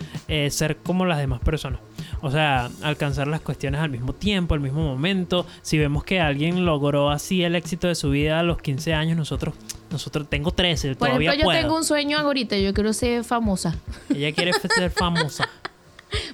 ser como las demás personas. O sea, alcanzar las cuestiones al mismo tiempo, al mismo momento. Si vemos que alguien logró así el éxito de su vida a los 15 años, nosotros, nosotros tengo 13, Por todavía ejemplo, yo puedo. tengo un sueño ahorita. Yo quiero ser famosa. Ella quiere ser famosa.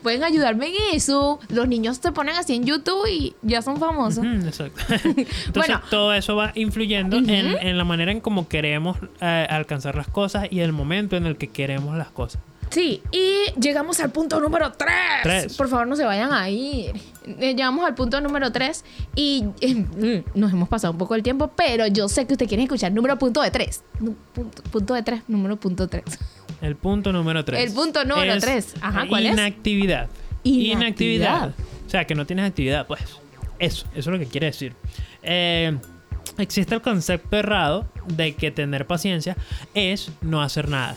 Pueden ayudarme en eso. Los niños se ponen así en YouTube y ya son famosos. Exacto. Entonces Bueno. todo eso va influyendo en, en la manera en cómo queremos eh, alcanzar las cosas y el momento en el que queremos las cosas. Sí, y llegamos al punto número 3. Tres. Por favor, no se vayan a ir. Eh, Llegamos al punto número 3 y eh, mm, nos hemos pasado un poco el tiempo, pero yo sé que ustedes quieren escuchar número punto de 3. Punto, punto de 3, número punto 3. El punto número 3. El punto número tres. Ajá, ¿cuál es? Inactividad. Inactividad. O sea, que no tienes actividad, pues. Eso, eso es lo que quiere decir. Eh, existe el concepto errado de que tener paciencia es no hacer nada.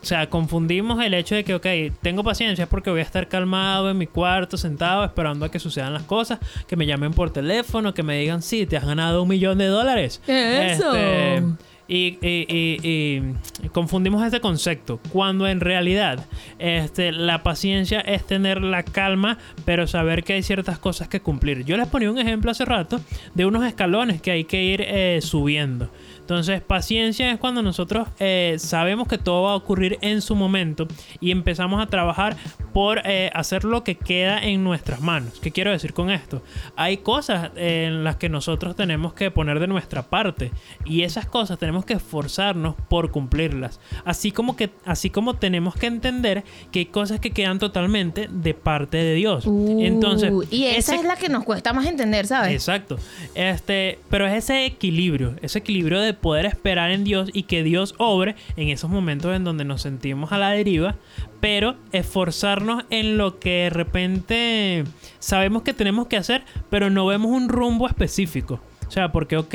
O sea, confundimos el hecho de que, ok, tengo paciencia es porque voy a estar calmado en mi cuarto, sentado, esperando a que sucedan las cosas, que me llamen por teléfono, que me digan, sí, te has ganado un millón de dólares. Eso. Este, y, y- y- y confundimos este concepto, cuando en realidad este, la paciencia es tener la calma, pero saber que hay ciertas cosas que cumplir. Yo les ponía un ejemplo hace rato de unos escalones que hay que ir eh, subiendo. Entonces, paciencia es cuando nosotros eh, sabemos que todo va a ocurrir en su momento y empezamos a trabajar por eh, hacer lo que queda en nuestras manos. ¿Qué quiero decir con esto? Hay cosas eh, en las que nosotros tenemos que poner de nuestra parte y esas cosas tenemos que esforzarnos por cumplirlas. Así como que así como tenemos que entender que hay cosas que quedan totalmente de parte de Dios. Entonces, Uh, y esa ese- es la que nos cuesta más entender, ¿sabes? Exacto. Este, pero es ese equilibrio, ese equilibrio de poder esperar en Dios y que Dios obre en esos momentos en donde nos sentimos a la deriva, pero esforzarnos en lo que de repente sabemos que tenemos que hacer, pero no vemos un rumbo específico. O sea, porque, ok,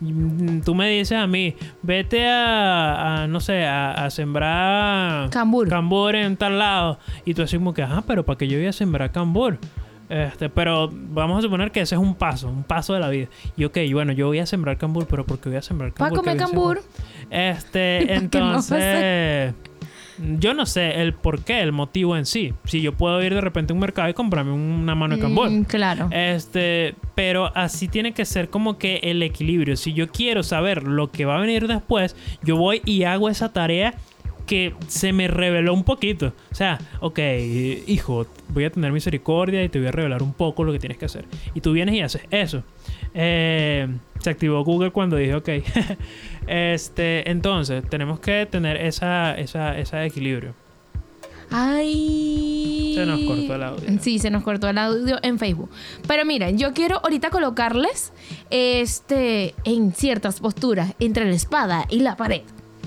mm, tú me dices a mí, vete a, a, no sé, a, a sembrar Cambur. cambur en tal lado. Y tú como que, ajá, pero ¿para qué yo voy a sembrar cambur? Este, pero vamos a suponer que ese es un paso, un paso de la vida. Y ok, bueno, yo voy a sembrar cambur, pero ¿por qué voy a sembrar Para cambur? comer ¿Qué voy a cambur. Este, ¿Para entonces... Yo no sé el por qué, el motivo en sí. Si yo puedo ir de repente a un mercado y comprarme una mano de cambur. Mm, claro. Este, pero así tiene que ser como que el equilibrio. Si yo quiero saber lo que va a venir después, yo voy y hago esa tarea que se me reveló un poquito. O sea, ok, hijo, voy a tener misericordia y te voy a revelar un poco lo que tienes que hacer. Y tú vienes y haces eso. Eh, se activó Google cuando dije ok. este, entonces, tenemos que tener esa, esa, ese equilibrio. Ay. Se nos cortó el audio. Sí, se nos cortó el audio en Facebook. Pero miren, yo quiero ahorita colocarles este en ciertas posturas entre la espada y la pared.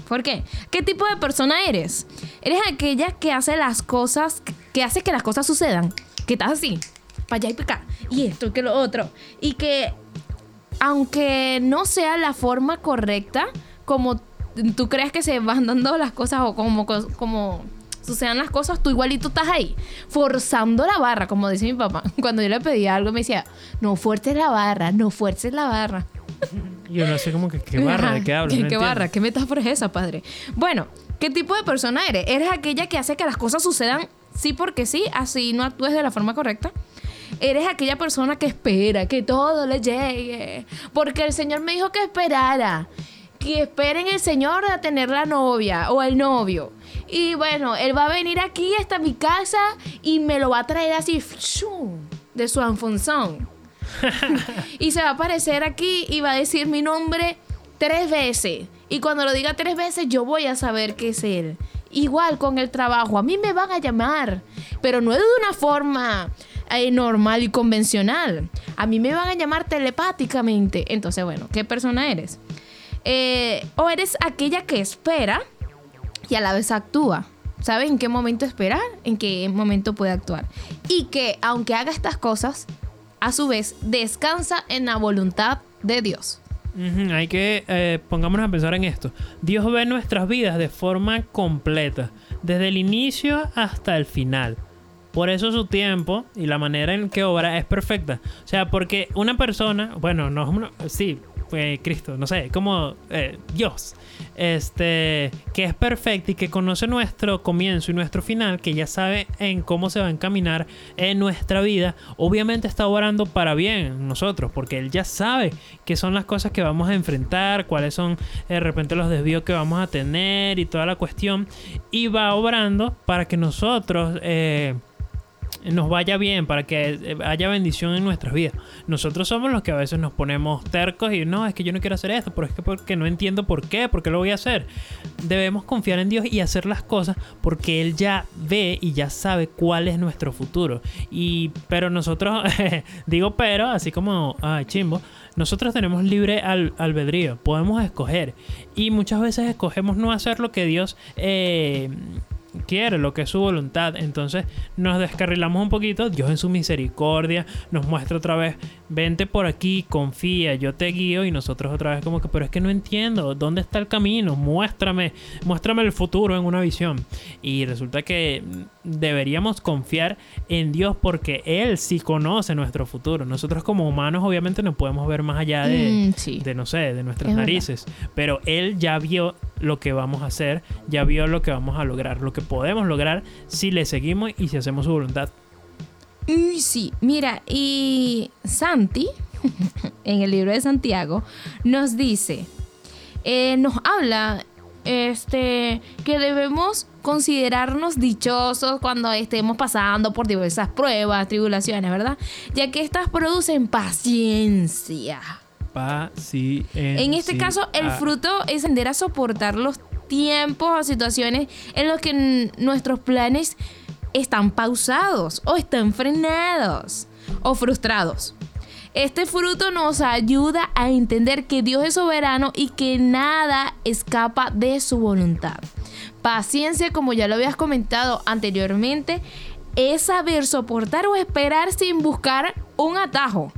¿Por qué? ¿Qué tipo de persona eres? Eres aquella que hace las cosas, que hace que las cosas sucedan. Que estás así, para allá y para acá. Y esto, que lo otro. Y que, aunque no sea la forma correcta, como tú crees que se van dando las cosas o como, como sucedan las cosas, tú igualito estás ahí, forzando la barra, como dice mi papá. Cuando yo le pedía algo, me decía, no fuerces la barra, no fuerces la barra. Yo no sé cómo que qué barra, ¿de qué hablas? ¿Qué, No qué entiendo. barra? ¿Qué metáfora es esa, padre? Bueno, ¿qué tipo de persona eres? ¿Eres aquella que hace que las cosas sucedan sí porque sí, así no actúes de la forma correcta? Eres aquella persona que espera que todo le llegue. Porque el Señor me dijo que esperara. Que esperen el Señor a tener la novia o el novio. Y bueno, Él va a venir aquí hasta mi casa y me lo va a traer así de su anfonzón. y se va a aparecer aquí y va a decir mi nombre tres veces. Y cuando lo diga tres veces, yo voy a saber que es él. Igual con el trabajo, a mí me van a llamar, pero no es de una forma eh, normal y convencional. A mí me van a llamar telepáticamente. Entonces, bueno, ¿qué persona eres? Eh, o eres aquella que espera y a la vez actúa. ¿Sabe en qué momento esperar? En qué momento puede actuar. Y que aunque haga estas cosas, a su vez descansa en la voluntad de Dios. Hay que eh, pongámonos a pensar en esto. Dios ve nuestras vidas de forma completa, desde el inicio hasta el final. Por eso su tiempo y la manera en que obra es perfecta. O sea, porque una persona, bueno, no, no- sí, Cristo, no sé, como eh, Dios, este, que es perfecto y que conoce nuestro comienzo y nuestro final, que ya sabe en cómo se va a encaminar en nuestra vida, obviamente está obrando para bien en nosotros, porque Él ya sabe qué son las cosas que vamos a enfrentar, cuáles son de repente los desvíos que vamos a tener y toda la cuestión, y va obrando para que nosotros... eh, nos vaya bien, para que eh, haya bendición en nuestras vidas. Nosotros somos los que a veces nos ponemos tercos y no, es que yo no quiero hacer esto, pero es que porque no entiendo por qué, por qué lo voy a hacer. Debemos confiar en Dios y hacer las cosas porque Él ya ve y ya sabe cuál es nuestro futuro. Y, pero nosotros, digo pero, así como, ay, chimbo, nosotros tenemos libre al- albedrío, podemos escoger. Y muchas veces escogemos no hacer lo que Dios... eh, quiere, lo que es su voluntad. Entonces nos descarrilamos un poquito. Dios en su misericordia nos muestra otra vez, vente por aquí, confía, yo te guío. Y nosotros otra vez como que, pero es que no entiendo, ¿dónde está el camino? Muéstrame, muéstrame el futuro en una visión. Y resulta que deberíamos confiar en Dios porque Él sí conoce nuestro futuro. Nosotros como humanos obviamente no podemos ver más allá de, Mm, sí. de no sé, de nuestras Es verdad. narices. Pero Él ya vio lo que vamos a hacer, ya vio lo que vamos a lograr, lo que podemos lograr si le seguimos y si hacemos su voluntad. Uy, sí. Mira, y Santi, en el libro de Santiago, nos dice, eh, nos habla este, que debemos considerarnos dichosos cuando estemos pasando por diversas pruebas, tribulaciones, ¿verdad? Ya que estas producen paciencia. Paciencia. En este caso, el fruto es aprender a soportar los tiempos o situaciones en los que nuestros planes están pausados o están frenados o frustrados. Este fruto nos ayuda a entender que Dios es soberano y que nada escapa de su voluntad. Paciencia, como ya lo habías comentado anteriormente, es saber soportar o esperar sin buscar un atajo.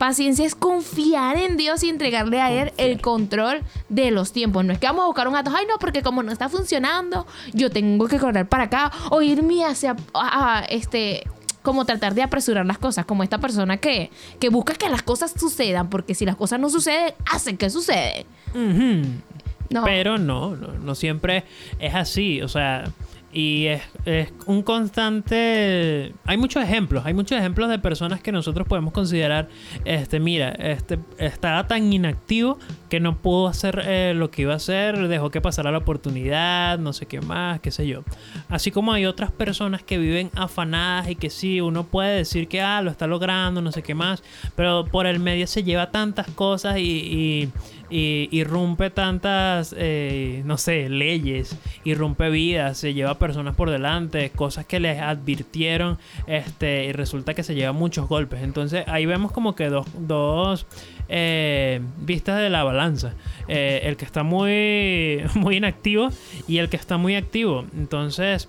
Paciencia es confiar en Dios y entregarle a Él el control de los tiempos. No es que vamos a buscar un atajo, ay no, porque como no está funcionando, yo tengo que correr para acá o irme hacia, a- a, este, como tratar de apresurar las cosas, como esta persona que, que busca que las cosas sucedan, porque si las cosas no suceden, hacen que suceden. No. Pero no, no, no siempre es así. O sea, y es, es un constante... Hay muchos ejemplos, hay muchos ejemplos de personas que nosotros podemos considerar, este, mira, este estaba tan inactivo que no pudo hacer eh, lo que iba a hacer, dejó que pasara la oportunidad, no sé qué más, qué sé yo. Así como hay otras personas que viven afanadas y que sí, uno puede decir que, ah, lo está logrando, no sé qué más, pero por el medio se lleva tantas cosas y... y y irrumpe tantas, eh, no sé, leyes, irrumpe vidas, se lleva personas por delante, cosas que les advirtieron, este, y resulta que se lleva muchos golpes. Entonces ahí vemos como que dos, dos eh, vistas de la balanza. Eh, el que está muy, muy inactivo y el que está muy activo. Entonces,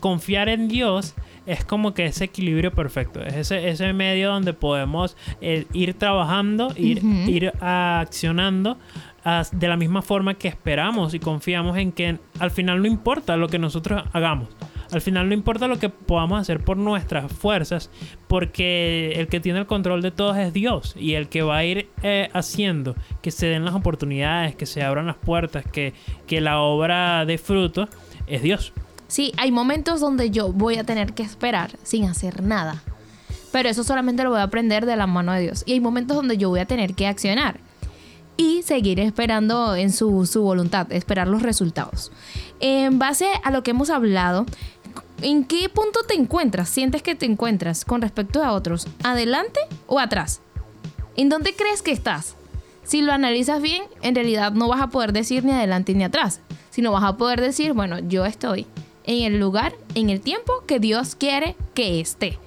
confiar en Dios es como que ese equilibrio perfecto. Es ese, ese medio donde podemos eh, ir trabajando, ir, ir accionando ah, de la misma forma que esperamos y confiamos en que al final no importa lo que nosotros hagamos. Al final no importa lo que podamos hacer por nuestras fuerzas, porque el que tiene el control de todo es Dios y el que va a ir eh, haciendo que se den las oportunidades, que se abran las puertas, que, que la obra dé fruto, es Dios. Sí, hay momentos donde yo voy a tener que esperar sin hacer nada. Pero eso solamente lo voy a aprender de la mano de Dios. Y hay momentos donde yo voy a tener que accionar. Y seguir esperando en su, su voluntad, esperar los resultados. En base a lo que hemos hablado, ¿en qué punto te encuentras? ¿Sientes que te encuentras con respecto a otros? ¿Adelante o atrás? ¿En dónde crees que estás? Si lo analizas bien, en realidad no vas a poder decir ni adelante ni atrás, sino vas a poder decir, bueno, yo estoy en el lugar, en el tiempo que Dios quiere que esté.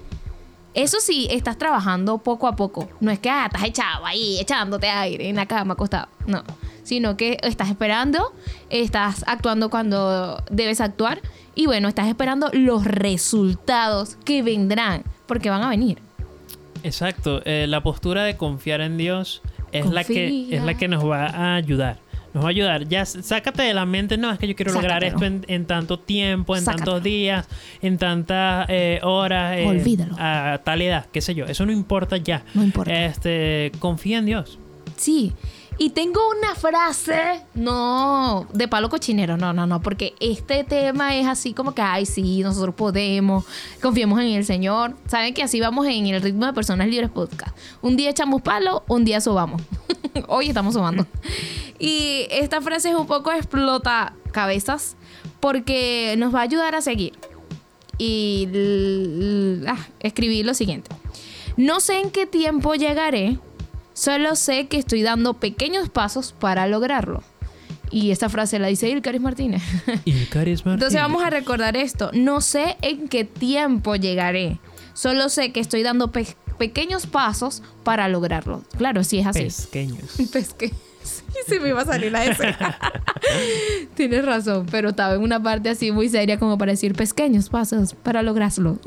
Eso sí, estás trabajando poco a poco. No es que ah, estás echado ahí, echándote aire en la cama acostado. No. Sino que estás esperando, estás actuando cuando debes actuar. Y bueno, estás esperando los resultados que vendrán. Porque van a venir. Exacto, eh, la postura de confiar en Dios es la, que, es la que nos va a ayudar. Nos va a ayudar. Ya, sácate de la mente, no, es que yo quiero lograr esto en, en tanto tiempo, en Sácatelo. tantos días, en tantas eh, horas, eh, Olvídalo. a tal edad, qué sé yo. Eso no importa ya. No importa. Este, confía en Dios. Sí. Y tengo una frase, no, de palo cochinero, no, no, no, porque este tema es así como que, ay, sí, nosotros podemos, confiemos en el Señor. Saben que así vamos en el ritmo de Personas Libres Podcast. Un día echamos palo, un día subamos. Hoy estamos subando. Y esta frase es un poco explota cabezas porque nos va a ayudar a seguir. Y ah, escribí lo siguiente. No sé en qué tiempo llegaré, solo sé que estoy dando pequeños pasos para lograrlo. Y esta frase la dice Ilcaris Martínez. Entonces vamos a recordar esto. No sé en qué tiempo llegaré, solo sé que estoy dando pe- pequeños pasos para lograrlo. Claro, sí es así. Pequeños. Pues sí, se me iba a salir la S. Tienes razón, pero estaba en una parte así muy seria como para decir pequeños pasos para lograrlo.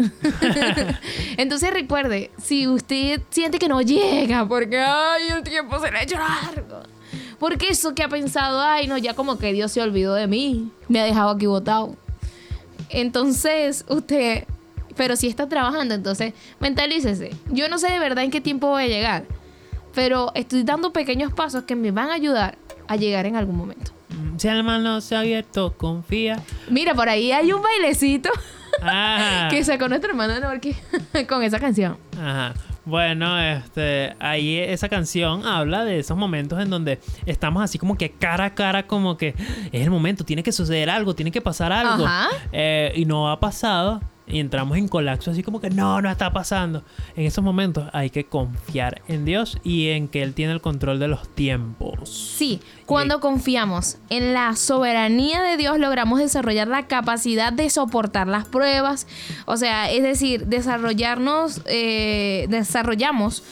Entonces recuerde, si usted siente que no llega porque ay, el tiempo se le ha hecho largo. Porque eso que ha pensado, ay, no, ya como que Dios se olvidó de mí, me ha dejado aquí botado. Entonces, usted, pero si está trabajando, entonces mentalícese. Yo no sé de verdad en qué tiempo voy a llegar, pero estoy dando pequeños pasos que me van a ayudar a llegar en algún momento. Mm, Si el mal no se ha abierto, confía. Mira, por ahí hay un bailecito Ah. que sacó nuestra hermana Norky con esa canción. Ajá. Bueno, este, ahí esa canción habla de esos momentos en donde estamos así como que cara a cara, como que es el momento, tiene que suceder algo, tiene que pasar algo. Ajá. Eh, y no ha pasado. Y entramos en colapso, así como que no, no está pasando. En esos momentos hay que confiar en Dios y en que Él tiene el control de los tiempos. Sí, cuando confiamos en la soberanía de Dios logramos desarrollar la capacidad de soportar las pruebas. O sea, es decir, desarrollarnos, eh, desarrollamos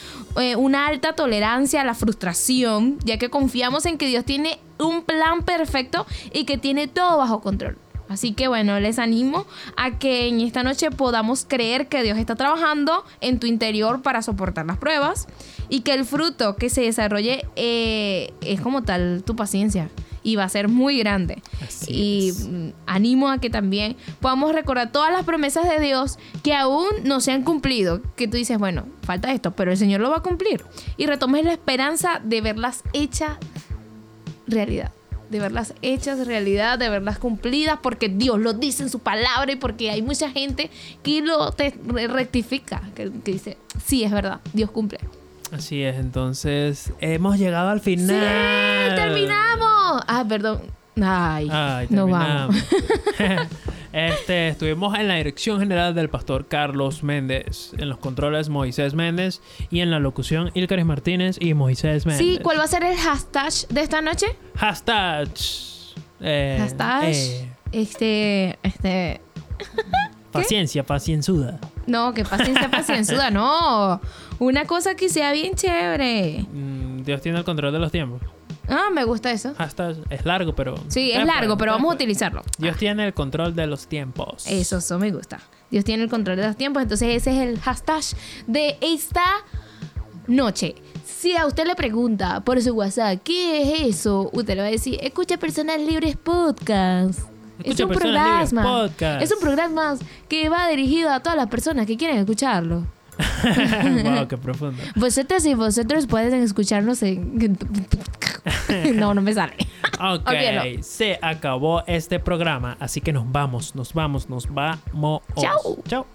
eh, una alta tolerancia a la frustración, ya que confiamos en que Dios tiene un plan perfecto y que tiene todo bajo control. Así que bueno, les animo a que en esta noche podamos creer que Dios está trabajando en tu interior para soportar las pruebas y que el fruto que se desarrolle eh, es como tal tu paciencia y va a ser muy grande. Así y es. animo a que también podamos recordar todas las promesas de Dios que aún no se han cumplido. Que tú dices, bueno, falta esto, pero el Señor lo va a cumplir. Y retomes la esperanza de verlas hechas realidad. De verlas hechas realidad, de verlas cumplidas, porque Dios lo dice en su palabra y porque hay mucha gente que lo te re- rectifica, que, que dice, sí, es verdad, Dios cumple. Así es, entonces hemos llegado al ¡Sí! final. ¡Terminamos! Ah, perdón. Ay, Ay, nos vamos. este, estuvimos en la dirección general del pastor Carlos Méndez, en los controles Moisés Méndez y en la locución Ilcaris Martínez y Moisés Méndez. Sí, ¿cuál va a ser el hashtag de esta noche? Hashtag. eh, Hashtag. eh, Este, este. paciencia, pacienzuda. No, que paciencia, paciencia, no. Una cosa que sea bien chévere. Mm, Dios tiene el control de los tiempos. Ah, me gusta eso. Hashtag es largo, pero. Sí, es largo, pero vamos a utilizarlo. Dios tiene el control de los tiempos. Eso, eso me gusta. Dios tiene el control de los tiempos, entonces ese es el hashtag de esta noche. Si a usted le pregunta por su WhatsApp, ¿qué es eso? Usted le va a decir, escucha Personas Libres Podcast. es un programa. Podcast. Es un programa que va dirigido a todas las personas que quieren escucharlo. Wow, qué profundo. Vosotros y vosotros pueden escucharnos en... no, no me sale. Ok, se acabó este programa, así que nos vamos, nos vamos, nos vamos. Chao. Chao.